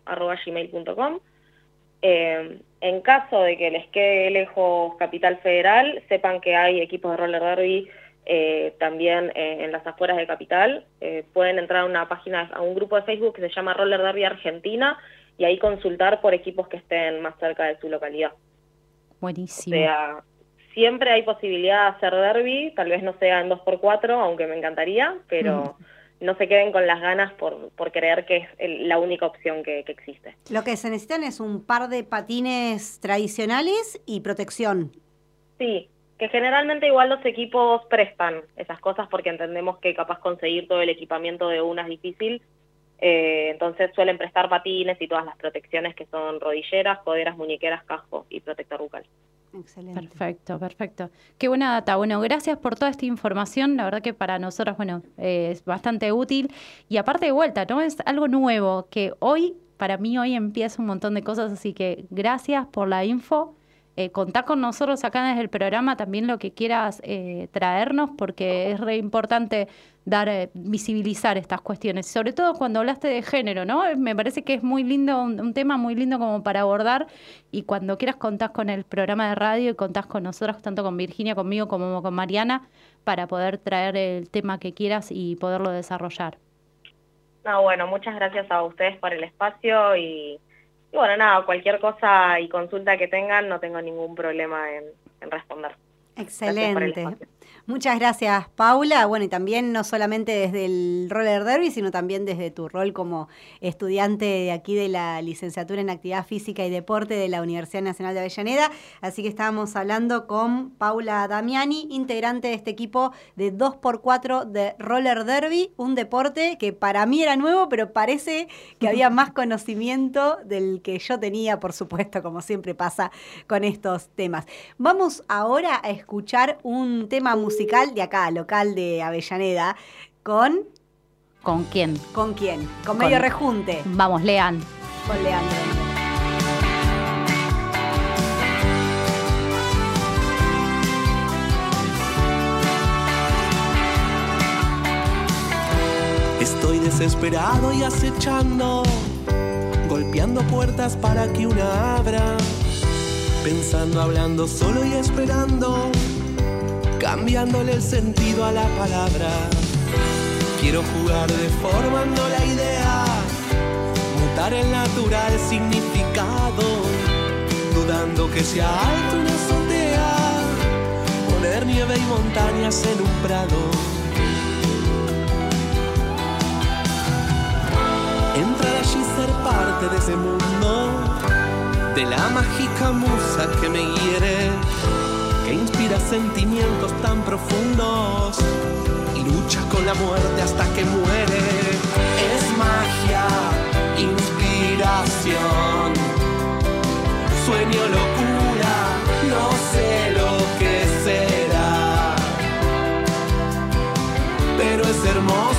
Eh, en caso de que les quede lejos Capital Federal, sepan que hay equipos de roller derby eh, también eh, en las afueras de Capital. Eh, pueden entrar a una página, a un grupo de Facebook que se llama Roller Derby Argentina y ahí consultar por equipos que estén más cerca de su localidad. Buenísimo. O sea, siempre hay posibilidad de hacer derby, tal vez no sea en 2x4, aunque me encantaría, pero no se queden con las ganas por, por creer que es el- la única opción que, que existe. Lo que se necesitan es un par de patines tradicionales y protección. Sí, que generalmente igual los equipos prestan esas cosas porque entendemos que capaz conseguir todo el equipamiento de una es difícil. Eh, entonces suelen prestar patines y todas las protecciones que son rodilleras, coderas, muñequeras, casco y protector bucal. Excelente. Perfecto, perfecto. Qué buena data. Bueno, gracias por toda esta información. La verdad que para nosotros, bueno, eh, es bastante útil. Y aparte de vuelta, ¿no? Es algo nuevo que hoy, para mí hoy empieza un montón de cosas. Así que gracias por la info. Eh, contá con nosotros acá desde el programa también lo que quieras eh, traernos, porque es re importante dar, eh, visibilizar estas cuestiones. Sobre todo cuando hablaste de género, ¿no? Eh, Me parece que es muy lindo, un, tema muy lindo como para abordar. Y cuando quieras contás con el programa de radio y contás con nosotros, tanto con Virginia, conmigo, como con Mariana, para poder traer el tema que quieras y poderlo desarrollar. No, bueno, muchas gracias a ustedes por el espacio y, y bueno, nada, cualquier cosa y consulta que tengan, no tengo ningún problema en, en responder. Excelente. Muchas gracias, Paula. Bueno, y también no solamente desde el roller derby, sino también desde tu rol como estudiante de aquí de la licenciatura en Actividad Física y Deporte de la Universidad Nacional de Avellaneda. Así que estábamos hablando con Paula Damiani, integrante de este equipo de 2x4 de roller derby, un deporte que para mí era nuevo, pero parece que había más conocimiento del que yo tenía, por supuesto, como siempre pasa con estos temas. Vamos ahora a escuchar un tema musical de acá, local de Avellaneda, con... ¿Con quién? ¿Con quién? Con medio rejunte. Vamos, lean. Con Leandro. Estoy desesperado y acechando, golpeando puertas para que una abra, pensando, hablando solo y esperando, cambiándole el sentido a la palabra. Quiero jugar deformando la idea, mutar el natural significado, dudando que sea alto una azotea, poner nieve y montañas en un prado. Entrar allí y ser parte de ese mundo, de la mágica musa que me hiere, que inspira sentimientos tan profundos y lucha con la muerte hasta que muere. Es magia, inspiración, sueño, locura, no sé lo que será, pero es hermoso.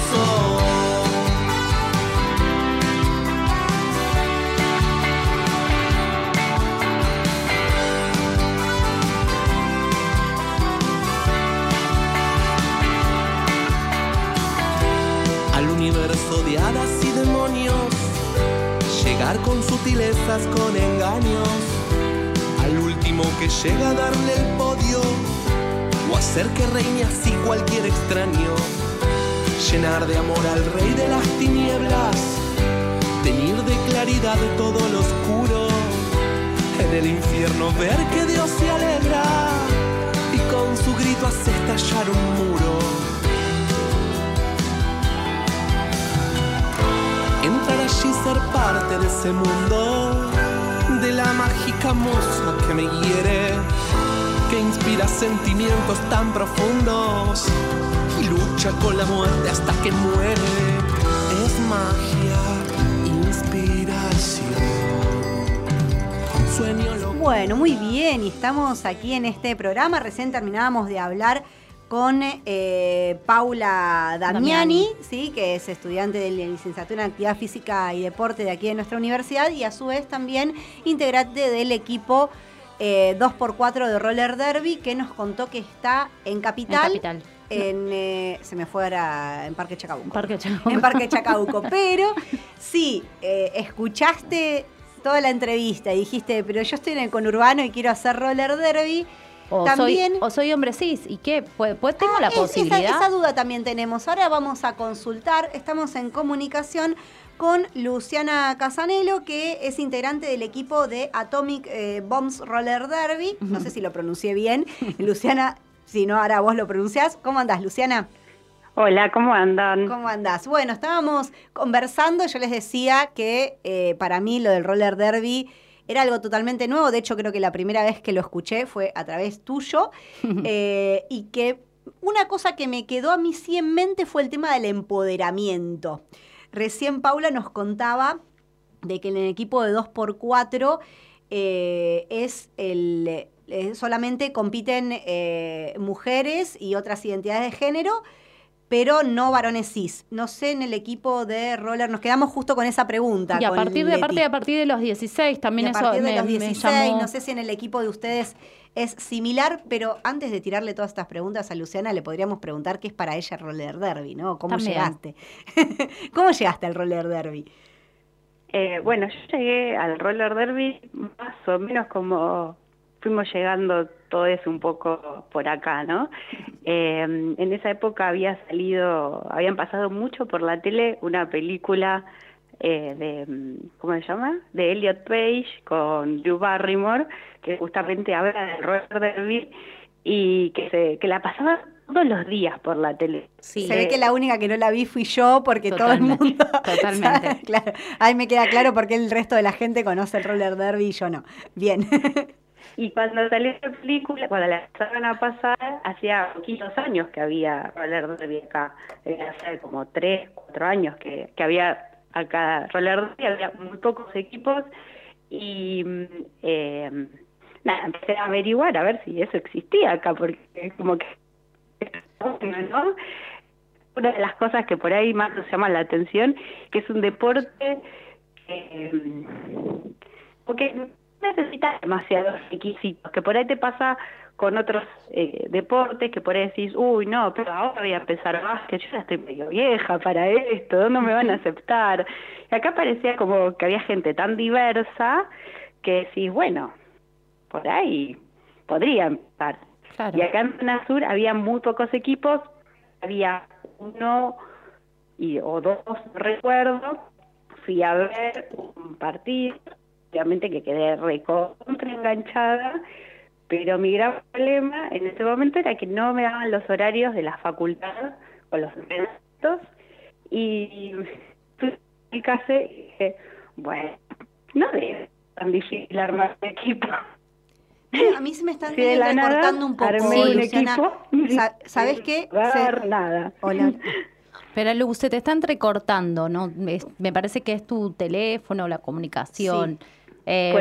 Hadas y demonios, llegar con sutilezas, con engaños, al último que llega a darle el podio, o hacer que reine así cualquier extraño, llenar de amor al rey de las tinieblas, teñir de claridad todo lo oscuro, en el infierno ver que Dios se alegra y con su grito hace estallar un muro. Entrar allí y ser parte de ese mundo, de la mágica musa que me hiere, que inspira sentimientos tan profundos y lucha con la muerte hasta que muere. Es magia, inspiración, sueño Bueno, muy bien, y estamos aquí en este programa. Recién terminábamos de hablar con eh, Paula Damiani, ¿sí? que es estudiante de la licenciatura en Actividad Física y Deporte de aquí de nuestra universidad y a su vez también integrante del equipo eh, 2x4 de Roller Derby que nos contó que está en Capital, En Capital. en. eh, se me fue ahora en Parque Chacabuco. Parque Chacabuco. En Parque Chacabuco. Pero sí, eh, escuchaste toda la entrevista y dijiste, pero yo estoy en el conurbano y quiero hacer roller derby. O, También. soy, o soy hombre cis. ¿Y qué? Pues, pues tengo la Es- esa- posibilidad. Esa, duda también tenemos. Ahora vamos a consultar. Estamos en comunicación con Luciana Casanelo, que es integrante del equipo de Atomic eh, Bombs Roller Derby. No sé si lo pronuncié bien. Luciana, si no, ahora vos lo pronunciás. ¿Cómo andás, Luciana? Hola, ¿cómo andan? ¿Cómo andás? Bueno, estábamos conversando, yo les decía que eh, para mí lo del roller derby era algo totalmente nuevo, de hecho creo que la primera vez que lo escuché fue a través tuyo, eh, y que una cosa que me quedó a mí sí en mente fue el tema del empoderamiento. Recién Paula nos contaba de que en el equipo de 2x4 eh, es el... eh, solamente compiten mujeres y otras identidades de género, pero no varones cis. No sé en el equipo de roller, nos quedamos justo con esa pregunta. Y a con partir de, aparte, a partir de los 16 también Y a eso partir de me, los me 16, llamó. no sé si en el equipo de ustedes es similar, pero antes de tirarle todas estas preguntas a Luciana, le podríamos preguntar qué es para ella el roller derby, ¿no? ¿Cómo También. llegaste? ¿Cómo llegaste al roller derby? Eh, bueno, yo llegué al roller derby más o menos como fuimos llegando todos un poco por acá, ¿no? Eh, en esa época había salido, habían pasado mucho por la tele una película eh, de, ¿cómo se llama? De Elliot Page con Drew Barrymore, que justamente habla del roller derby y que, se, que la pasaba todos los días por la tele. Se ve que la única que no la vi fui yo porque todo el mundo... totalmente. claro, ahí me queda claro porque el resto de la gente conoce el roller derby y yo no. Bien. Y cuando salió la película, cuando la empezaron a pasar, hacía poquitos años que había roller derby acá. Debe hace como tres, cuatro años que, había acá roller derby, había muy pocos equipos y mm, eh, nada, empecé a averiguar a ver si eso existía acá, porque como que ¿no? Una de las cosas que por ahí más nos llama la atención, que es un deporte que, porque no necesitas demasiados requisitos, que por ahí te pasa con otros eh, deportes, que por ahí decís, uy, no, pero ahora voy a empezar básquet, yo ya estoy medio vieja para esto, ¿dónde me van a aceptar? Y acá parecía como que había gente tan diversa que decís, bueno, por ahí podría empezar. Y acá en Zona Sur había muy pocos equipos, había uno y, o dos, no recuerdo, fui a ver un partido, obviamente que quedé recontra enganchada, pero mi gran problema en ese momento era que no me daban los horarios de la facultad o los entrenamientos y a casa y dije, bueno, no es tan difícil armar un equipo. Bueno, a mí se me están Sí, de la nada, recortando un poco. armé un Luciana. equipo. Sa- ¿Sabes qué? Dar Se- nada. Hola. Pero Lu, se te está entrecortando, ¿no? Es- me parece que es tu teléfono, la comunicación. Eh,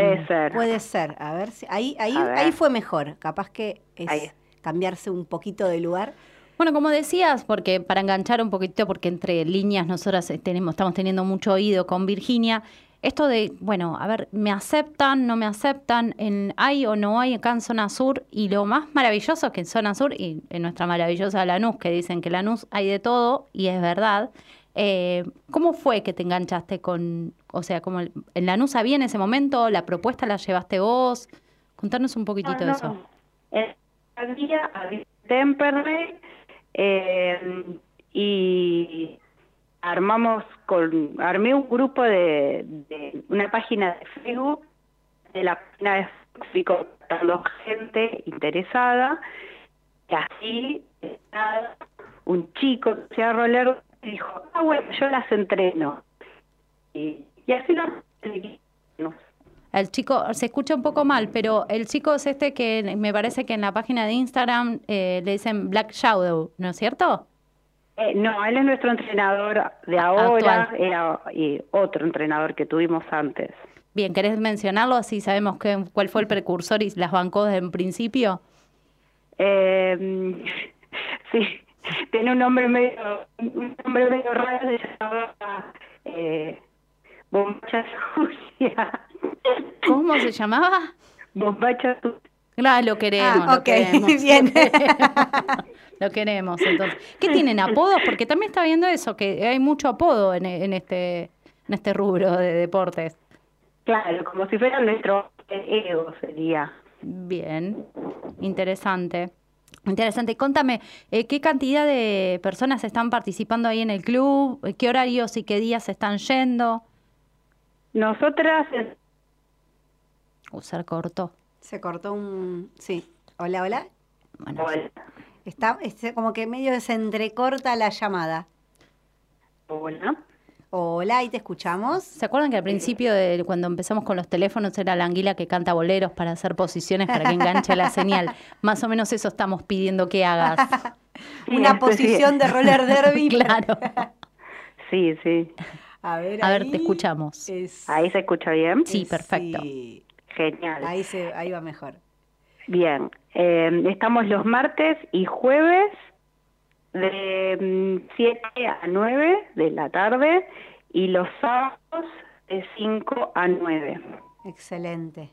Puede ser. A ver si ahí ahí ver. ahí fue mejor. Capaz que es Ahí. cambiarse un poquito de lugar. Bueno, como decías, porque para enganchar un poquito, porque entre líneas nosotras eh, tenemos, estamos teniendo mucho oído con Virginia, esto de, bueno, a ver, me aceptan, no me aceptan, en, hay o no hay acá en Zona Sur, y lo más maravilloso es que en Zona Sur, y en nuestra maravillosa Lanús, que dicen que Lanús hay de todo, y es verdad, eh, ¿cómo fue que te enganchaste con, o sea, como el- en Lanús había en ese momento, la propuesta la llevaste vos? Contanos un poquitito No, de no. eso. Eh, había, había Temperley eh, y armamos con armé un grupo de, de una página de Facebook de la página de Facebook fui contactando gente interesada y así eh, un chico que sea roller dijo ah bueno yo las entreno y, y así lo El chico, se escucha un poco mal, pero el chico es este que me parece que en la página de Instagram eh, le dicen Black Shadow, ¿no es cierto? Eh, no, él es nuestro entrenador de ahora, era y otro entrenador que tuvimos antes. Bien, ¿querés mencionarlo así sabemos qué- cuál fue el precursor y las bancó desde un principio? Eh, sí, tiene un nombre medio, un nombre medio raro, se llamaba eh, Bombacha Sucia. ¿Cómo se llamaba? Bombacha Sucia. Claro, lo queremos, Ah, lo ok, queremos. bien. Lo queremos, entonces. ¿Qué tienen apodos? Porque también está viendo eso, que hay mucho apodo en, en este en este rubro de deportes. Claro, como si fuera nuestro ego sería. Bien, interesante. Interesante. Contame, eh, ¿qué cantidad de personas están participando ahí en el club? ¿Qué horarios y qué días están yendo? Nosotras, Uh, se cortó. Se cortó un... Sí. Hola, hola. Bueno, Está este, como que medio se entrecorta la llamada. Hola. Hola, ahí te escuchamos. ¿Se acuerdan que al principio, de, cuando empezamos con los teléfonos, era la anguila que canta boleros para hacer posiciones para que enganche la señal? Más o menos eso estamos pidiendo que hagas. Una posición de roller derby. claro. Sí, sí. A ver, A ver, ahí te escuchamos. es- ¿Ahí se escucha bien? Sí, perfecto. sí, Genial. ahí, se, ahí va mejor. Bien, eh, estamos los martes y jueves de 7 a 9 de la tarde y los sábados de 5 a 9. Excelente.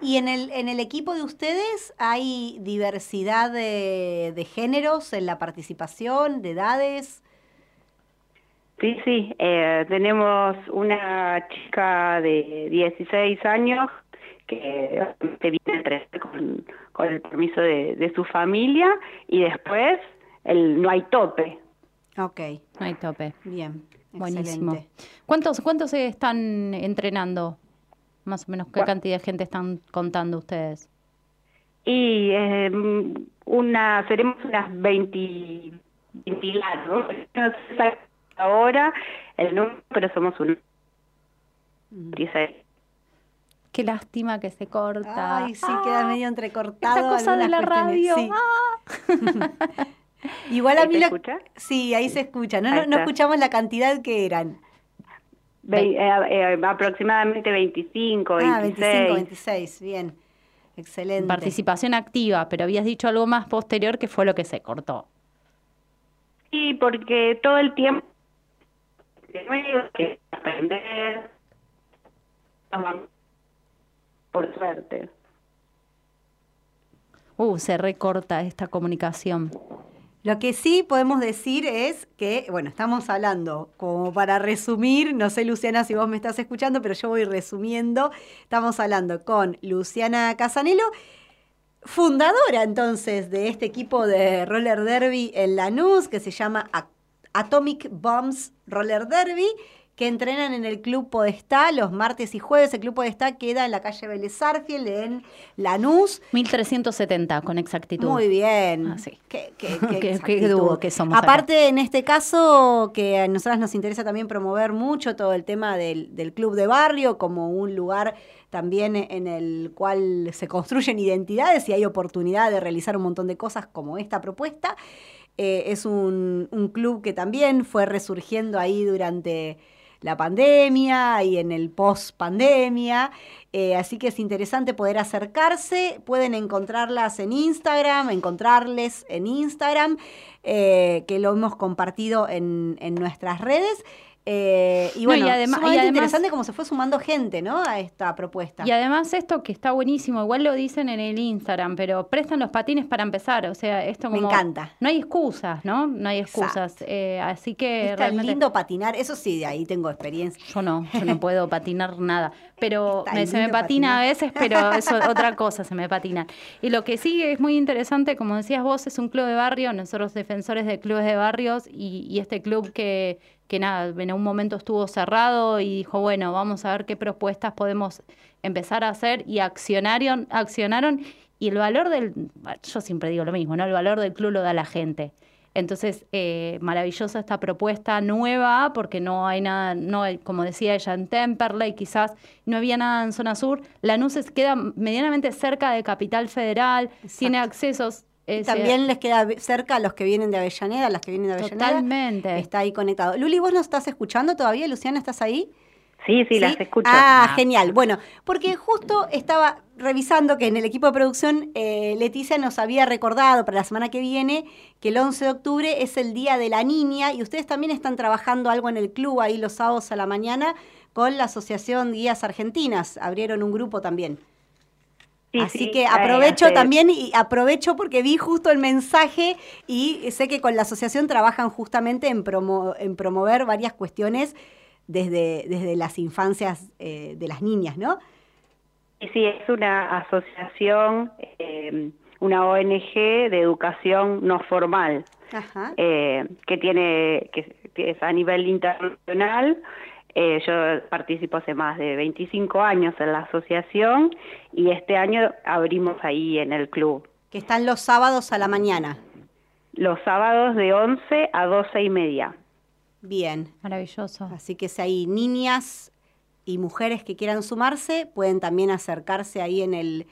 ¿Y en el, en el equipo de ustedes hay diversidad de, de géneros en la participación, de edades? Sí, sí, eh, tenemos una chica de 16 años que que viene a con, con el permiso de, de su familia y después el, no hay tope. Ok, No hay tope. bien. Buenísimo. Excelente. ¿Cuántos, ¿Cuántos se están entrenando? Más o menos, ¿qué cantidad de gente están contando ustedes? Y eh, una, seremos unas 20, 20 y largo. No sé exactamente ahora el número, pero somos un 16. Qué lástima que se corta. Ay, sí, queda medio entrecortado. Esta cosa de la algunas radio. sí. Igual a ¿Ahí mí se lo... escucha? Sí, ahí se escucha. No, no, no escuchamos la cantidad que eran. Ve- eh, eh, aproximadamente 25, 26. Ah, 25, 26, bien. Excelente. Participación activa, pero habías dicho algo más posterior que fue lo que se cortó. Sí, porque todo el tiempo de nuevo que aprender por suerte. Uh, se recorta esta comunicación. Lo que sí podemos decir es que, bueno, estamos hablando, como para resumir, no sé Luciana si vos me estás escuchando, pero yo voy resumiendo, estamos hablando con Luciana Casanelo, fundadora entonces de este equipo de roller derby en Lanús, que se llama Atomic Bombs Roller Derby, que entrenan en el Club Podestá los martes y jueves. El Club Podestá queda en la calle Vélez Sarsfield, en Lanús. 1370, con exactitud. Muy bien. Ah, sí. Qué, qué- Qué- qué dúo que somos acá. Aparte, en este caso, que a nosotras nos interesa también promover mucho todo el tema del, del club de barrio como un lugar también en el cual se construyen identidades y hay oportunidad de realizar un montón de cosas como esta propuesta. Eh, es un, un club que también fue resurgiendo ahí durante la pandemia y en el post pandemia. Eh, así que es interesante poder acercarse. Pueden encontrarlas en Instagram, encontrarles en Instagram, eh, que lo hemos compartido en, en nuestras redes. Eh, y No, bueno, y adema- y además- interesante cómo se fue sumando gente ¿no? a esta propuesta. Y además esto que está buenísimo, igual lo dicen en el Instagram, pero prestan los patines para empezar, o sea, esto Me encanta. No hay excusas, ¿no? No hay excusas. Eh, así que Es tan realmente... lindo patinar, eso sí, de ahí tengo experiencia. Yo no, yo no puedo patinar nada. Pero Está me- se me patina patinar. a veces, pero es otra cosa, se me patina. Y lo que sí es muy interesante, como decías vos, es un club de barrio, nosotros defensores de clubes de barrios y, y este club que, que nada, en un momento estuvo cerrado y dijo, bueno, vamos a ver qué propuestas podemos empezar a hacer y accionaron, accionaron y el valor del, yo siempre digo lo mismo, ¿no? El valor del club lo da la gente. Entonces, eh, maravillosa esta propuesta nueva, porque no hay nada, no hay, como decía ella, en Temperley quizás no había nada en zona sur. Lanús queda medianamente cerca de Capital Federal, tiene accesos. También les queda cerca a los que vienen de Avellaneda, a las que vienen de Avellaneda. Totalmente. Está ahí conectado. Luli, ¿vos nos estás escuchando todavía? Luciana, ¿estás ahí? Sí, sí, las escucho. Ah, genial. Bueno, porque justo estaba revisando que en el equipo de producción eh, Leticia nos había recordado para la semana que viene que el 11 de octubre es el Día de la Niña y ustedes también están trabajando algo en el club ahí los sábados a la mañana con la Asociación Guías Argentinas. Abrieron un grupo también. Así sí, que eh, aprovecho también y aprovecho porque vi justo el mensaje y sé que con la asociación trabajan justamente en, promo- en promover varias cuestiones desde, desde las infancias eh, de las niñas, ¿no? Sí, sí, es una asociación, eh, una ONG de educación no formal, Ajá. eh, que tiene, que es a nivel internacional. Eh, yo participo hace más de 25 años en la asociación y este año abrimos ahí en el club. Que están los sábados a la mañana. Los sábados de 11 a 12 y media. Bien. Maravilloso. Así que si hay niñas y mujeres que quieran sumarse, pueden también acercarse ahí en el,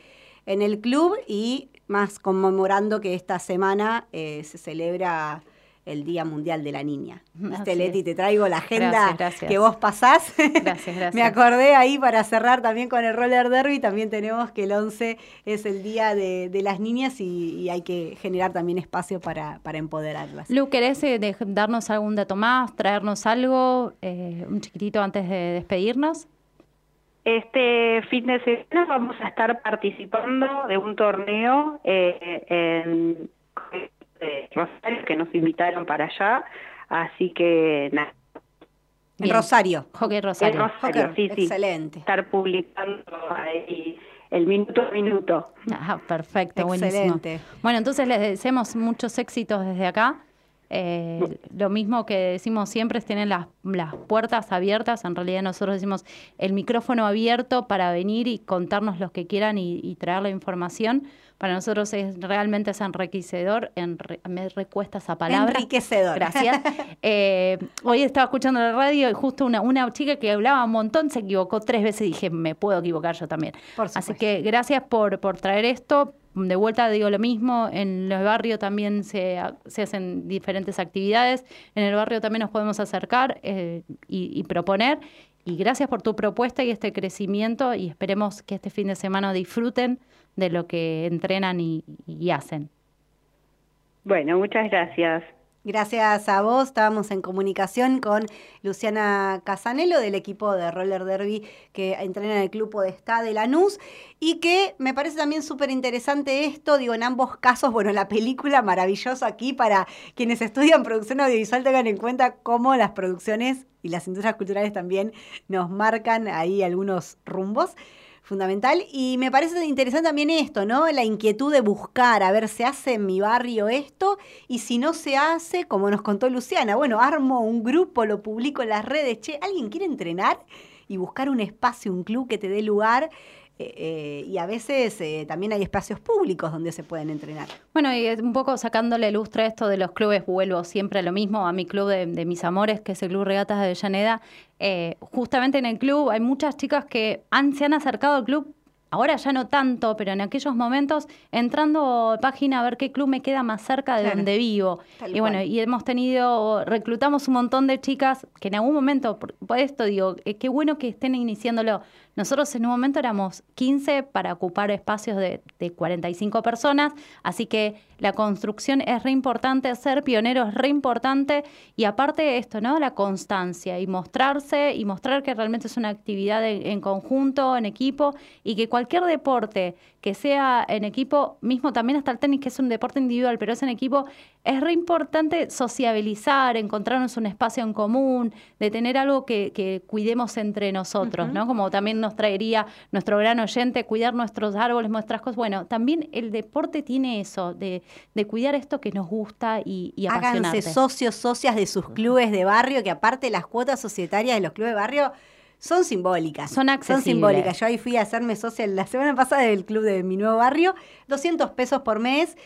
en el club y más conmemorando que esta semana eh, se celebra el Día Mundial de la Niña. Viste, Leti, te traigo la agenda Gracias, gracias. que vos pasás. Gracias, gracias. Me acordé ahí para cerrar también con el roller derby, también tenemos que el 11 es el Día de, de las Niñas y, y hay que generar también espacio para, para empoderarlas. Lu, ¿querés eh, darnos algún dato más, traernos algo, eh, un chiquitito antes de despedirnos? Este fin de semana vamos a estar participando de un torneo eh, en eh, Rosario que nos invitaron para allá, así que nada. En. Rosario. Hockey Rosario. En Rosario, Hockey, sí, sí. excelente. Estar publicando ahí el minuto a minuto. Ah, perfecto, buenísimo. Excelente. Bueno, entonces les deseamos muchos éxitos desde acá. Eh, lo mismo que decimos siempre es tener las, las puertas abiertas. En realidad nosotros decimos el micrófono abierto para venir y contarnos los que quieran y, y traer la información. Para nosotros es realmente es enriquecedor. enri- me recuesta esa palabra. Enriquecedor. Gracias. Eh, hoy estaba escuchando la radio y justo una, una chica que hablaba un montón se equivocó tres veces y dije, me puedo equivocar yo también. Por Así que gracias por, por traer esto. De vuelta digo lo mismo, en el barrio también se, se hacen diferentes actividades, en el barrio también nos podemos acercar eh, y, y proponer. Y gracias por tu propuesta y este crecimiento y esperemos que este fin de semana disfruten de lo que entrenan y, y hacen. Bueno, muchas gracias. Gracias a vos, estábamos en comunicación con Luciana Casanelo del equipo de Roller Derby que entrena en el club Podestá de Lanús y que me parece también súper interesante esto, digo, en ambos casos, bueno, la película maravillosa aquí para quienes estudian producción audiovisual tengan en cuenta cómo las producciones y las industrias culturales también nos marcan ahí algunos rumbos fundamental. Y me parece interesante también esto, ¿no? La inquietud de buscar, a ver, ¿se hace en mi barrio esto? Y si no se hace, como nos contó Luciana, bueno, armo un grupo, lo publico en las redes, che, ¿alguien quiere entrenar? Y buscar un espacio, un club que te dé lugar. Eh, eh, y a veces eh, también hay espacios públicos donde se pueden entrenar. Bueno, y es un poco sacándole lustre a esto de los clubes, vuelvo siempre a lo mismo, a mi club de, de mis amores, que es el Club Regatas de Avellaneda. Eh, justamente en el club hay muchas chicas que han, se han acercado al club, ahora ya no tanto, pero en aquellos momentos entrando a página a ver qué club me queda más cerca de Claro. donde vivo. Y bueno, cual. y hemos tenido, reclutamos un montón de chicas que en algún momento, por, por esto digo, eh, qué bueno que estén iniciándolo. Nosotros en un momento éramos 15 para ocupar espacios de, de 45 personas, así que la construcción es re importante, ser pionero es re importante y aparte de esto, ¿no? La constancia y mostrarse y mostrar que realmente es una actividad en conjunto, en equipo y que cualquier deporte que sea en equipo, mismo también hasta el tenis, que es un deporte individual, pero es en equipo, es re importante sociabilizar, encontrarnos un espacio en común, de tener algo que, que cuidemos entre nosotros, ¿no? Como también nos traería nuestro gran oyente, cuidar nuestros árboles, nuestras cosas. Bueno, también el deporte tiene eso, de, de cuidar esto que nos gusta y, y Háganse socios, socias de sus clubes de barrio, que aparte las cuotas societarias de los clubes de barrio son simbólicas. Son Son accesibles. simbólicas. Yo ahí fui a hacerme socia la semana pasada del club de mi nuevo barrio, 200 pesos por mes.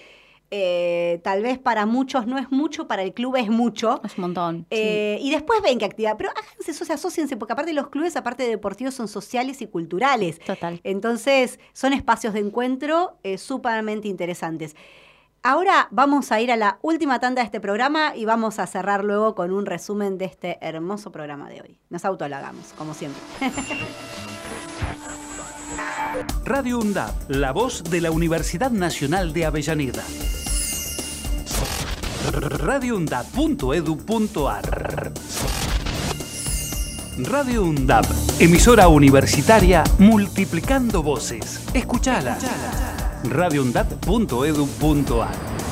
Eh, tal vez para muchos no es mucho, para el club es mucho. Es un montón. Eh, Y después ven qué actividad. Pero háganse socios, asóciense, porque aparte los clubes, aparte de deportivos, son sociales y culturales. Total. Entonces, son espacios de encuentro eh, sumamente interesantes. Ahora vamos a ir a la última tanda de este programa y vamos a cerrar luego con un resumen de este hermoso programa de hoy. Nos autohalagamos, como siempre. Radio UNDAP, la voz de la Universidad Nacional de Avellaneda. radioundap.edu.ar Radio UNDAP Emisora universitaria multiplicando voces. Escuchala. radioundad.edu.ar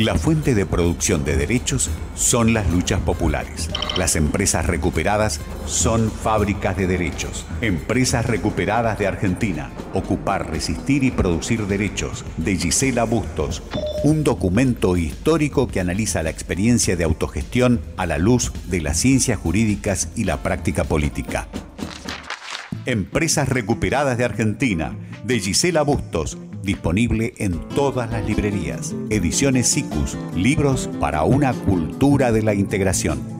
La fuente de producción de derechos son las luchas populares. Las empresas recuperadas son fábricas de derechos. Empresas recuperadas de Argentina. Ocupar, resistir y producir derechos. De Gisela Bustos. Un documento histórico que analiza la experiencia de autogestión a la luz de las ciencias jurídicas y la práctica política. Empresas recuperadas de Argentina. De Gisela Bustos disponible en todas las librerías. Ediciones SICUS, libros para una cultura de la integración.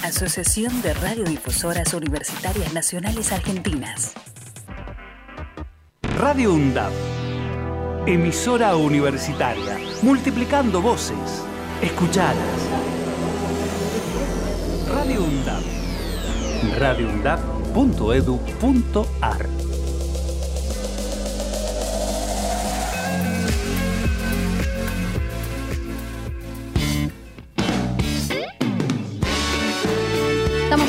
Asociación de Radiodifusoras Universitarias Nacionales Argentinas. Radio UNDAP. Emisora universitaria. Multiplicando voces. Escuchadas. Radio UNDAP. radioundap.edu.ar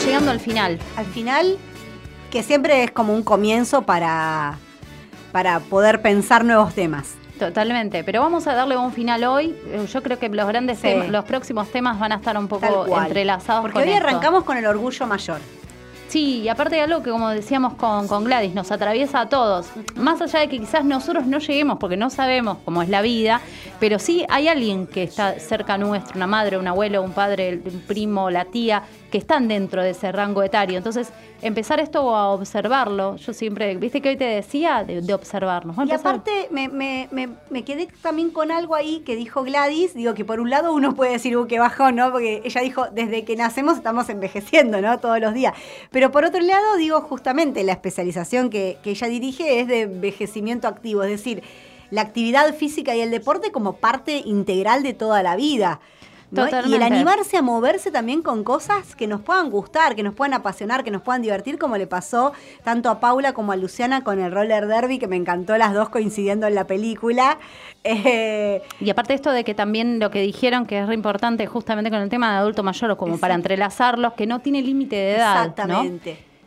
Estamos llegando al final. Al final, que siempre es como un comienzo para, para poder pensar nuevos temas. Totalmente, pero vamos a darle un final hoy. Eh, Yo creo que los grandes Sí. temas- los próximos temas van a estar un poco entrelazados Porque con hoy esto. arrancamos con el orgullo mayor. Sí, y aparte de algo que como decíamos con, con Gladys, nos atraviesa a todos. Más allá de que quizás nosotros no lleguemos porque no sabemos cómo es la vida, pero sí hay alguien que está cerca nuestro, una madre, un abuelo, un padre, un primo, la tía, que están dentro de ese rango etario. Entonces, empezar esto a observarlo, yo siempre, viste que hoy te decía de, de observarnos. Y aparte me, me- me- me quedé también con algo ahí que dijo Gladys, digo que por un lado uno puede decir, uh, que bajón, ¿no? Porque ella dijo, desde que nacemos estamos envejeciendo, ¿no? Todos los días. Pero por otro lado, digo, justamente la especialización que, que ella dirige es de envejecimiento activo, es decir, la actividad física y el deporte como parte integral de toda la vida. ¿No? Y el animarse a moverse también con cosas que nos puedan gustar, que nos puedan apasionar, que nos puedan divertir, como le pasó tanto a Paula como a Luciana con el roller derby, que me encantó las dos coincidiendo en la película. Eh, Y aparte esto de que también lo que dijeron que es re importante justamente con el tema de adulto mayor o como para entrelazarlos, que no tiene límite de edad. ¿no?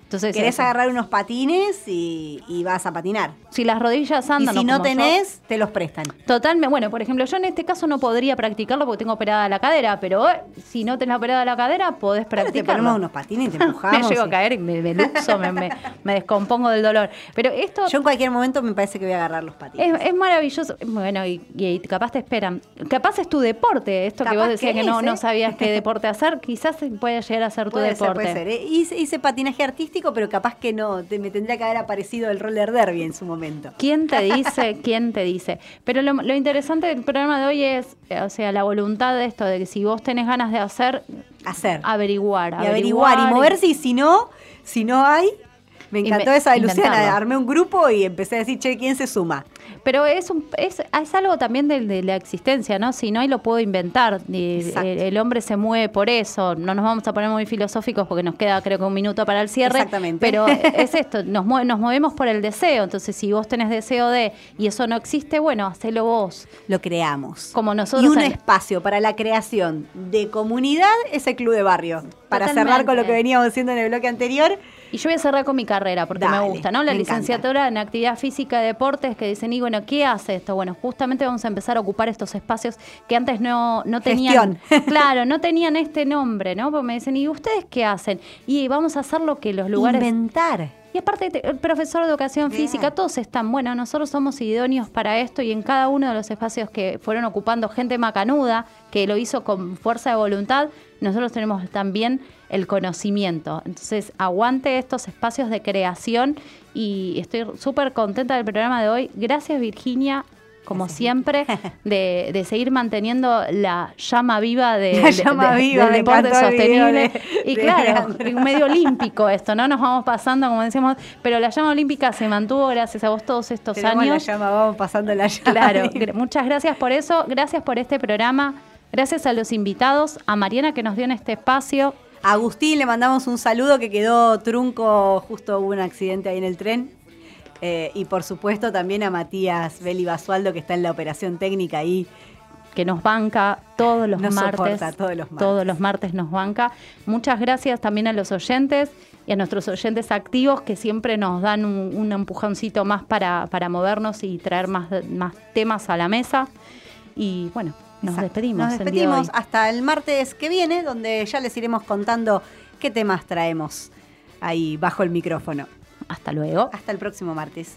Entonces, Querés eso. agarrar unos patines y, y vas a patinar. Si las rodillas Y andan si o no yo- tenés, te los prestan. Totalmente. Bueno, por ejemplo, yo en este caso no podría practicarlo porque tengo operada la cadera, pero eh, si no tenés operada la cadera, podés Pero te practicarlo. ponemos unos patines y te me empujamos. llego a y- caer y me, me luxo, me, me- me descompongo del dolor. Pero esto Yo en cualquier momento me parece que voy a agarrar los patines. es, es maravilloso. Bueno, y, y capaz te esperan. Capaz es tu deporte. Esto que Capaz vos decías que que, no, no ¿eh? sabías qué deporte hacer, quizás puede llegar a ser tu Puede ser, deporte. puede ser. ¿eh? Hice, hice patinaje artístico, pero capaz que no. te- me tendría que haber aparecido el roller derby en su momento. ¿Quién te dice? ¿Quién te dice? Pero lo, lo interesante del programa de hoy es, eh, o sea, la voluntad de esto, de que si vos tenés ganas de hacer, hacer. Averiguar, Y averiguar y moverse y si no, si no hay, me encantó me- esa de Luciana, armé un grupo y empecé a decir, che, ¿quién se suma? Pero es, un, es, es algo también de, de la existencia, ¿no? Si no hay lo puedo inventar. Y Exacto. el, el hombre se mueve por eso. No nos vamos a poner muy filosóficos porque nos queda creo que un minuto para el cierre. Exactamente. Pero es esto, nos, mue- nos movemos por el deseo. Entonces, si vos tenés deseo de y eso no existe, bueno, hacelo vos. Lo creamos. Como nosotros. Y un en- espacio para la creación de comunidad es el club de barrio. Para cerrar con lo que veníamos haciendo en el bloque anterior. Y yo voy a cerrar con mi carrera porque Dale, me gusta, ¿no? La licenciatura en actividad física y deportes que dicen, y bueno, ¿qué hace esto? Bueno, justamente vamos a empezar a ocupar estos espacios que antes no, no tenían. Gestión. Claro, no tenían este nombre, ¿no? Porque me dicen, ¿y ustedes qué hacen? Y vamos a hacer lo que los lugares. Inventar. Y aparte, te- el profesor de educación física, todos están, bueno, nosotros somos idóneos para esto y en cada uno de los espacios que fueron ocupando gente macanuda, que lo hizo con fuerza de voluntad, nosotros tenemos también el conocimiento. Entonces, aguante estos espacios de creación y estoy súper contenta del programa de hoy. Gracias, Virginia. Como siempre, de, de seguir manteniendo la llama viva de, La llama de- viva, del me deporte sostenible. y claro, un medio olímpico esto, ¿no? Nos vamos pasando, como decíamos, pero la llama olímpica se mantuvo gracias a vos todos estos Tenemos la años. llama, vamos pasando la llama. Claro, muchas gracias por eso, gracias por este programa, gracias a los invitados, a Mariana que nos dio en este espacio. Agustín le mandamos un saludo que quedó trunco, justo hubo un accidente ahí en el tren. Eh, y por supuesto también a Matías Beli Basualdo que está en la operación técnica ahí. que nos banca todos los Nos martes. soporta todos los martes. Todos los martes nos banca. Muchas gracias también a los oyentes y a nuestros oyentes activos que siempre nos dan un, un empujoncito más para, para movernos y traer más, más temas a la mesa. Y bueno, nos despedimos. Nos despedimos hasta el martes que viene, donde ya les iremos contando qué temas traemos ahí bajo el micrófono. Hasta luego. Hasta el próximo martes.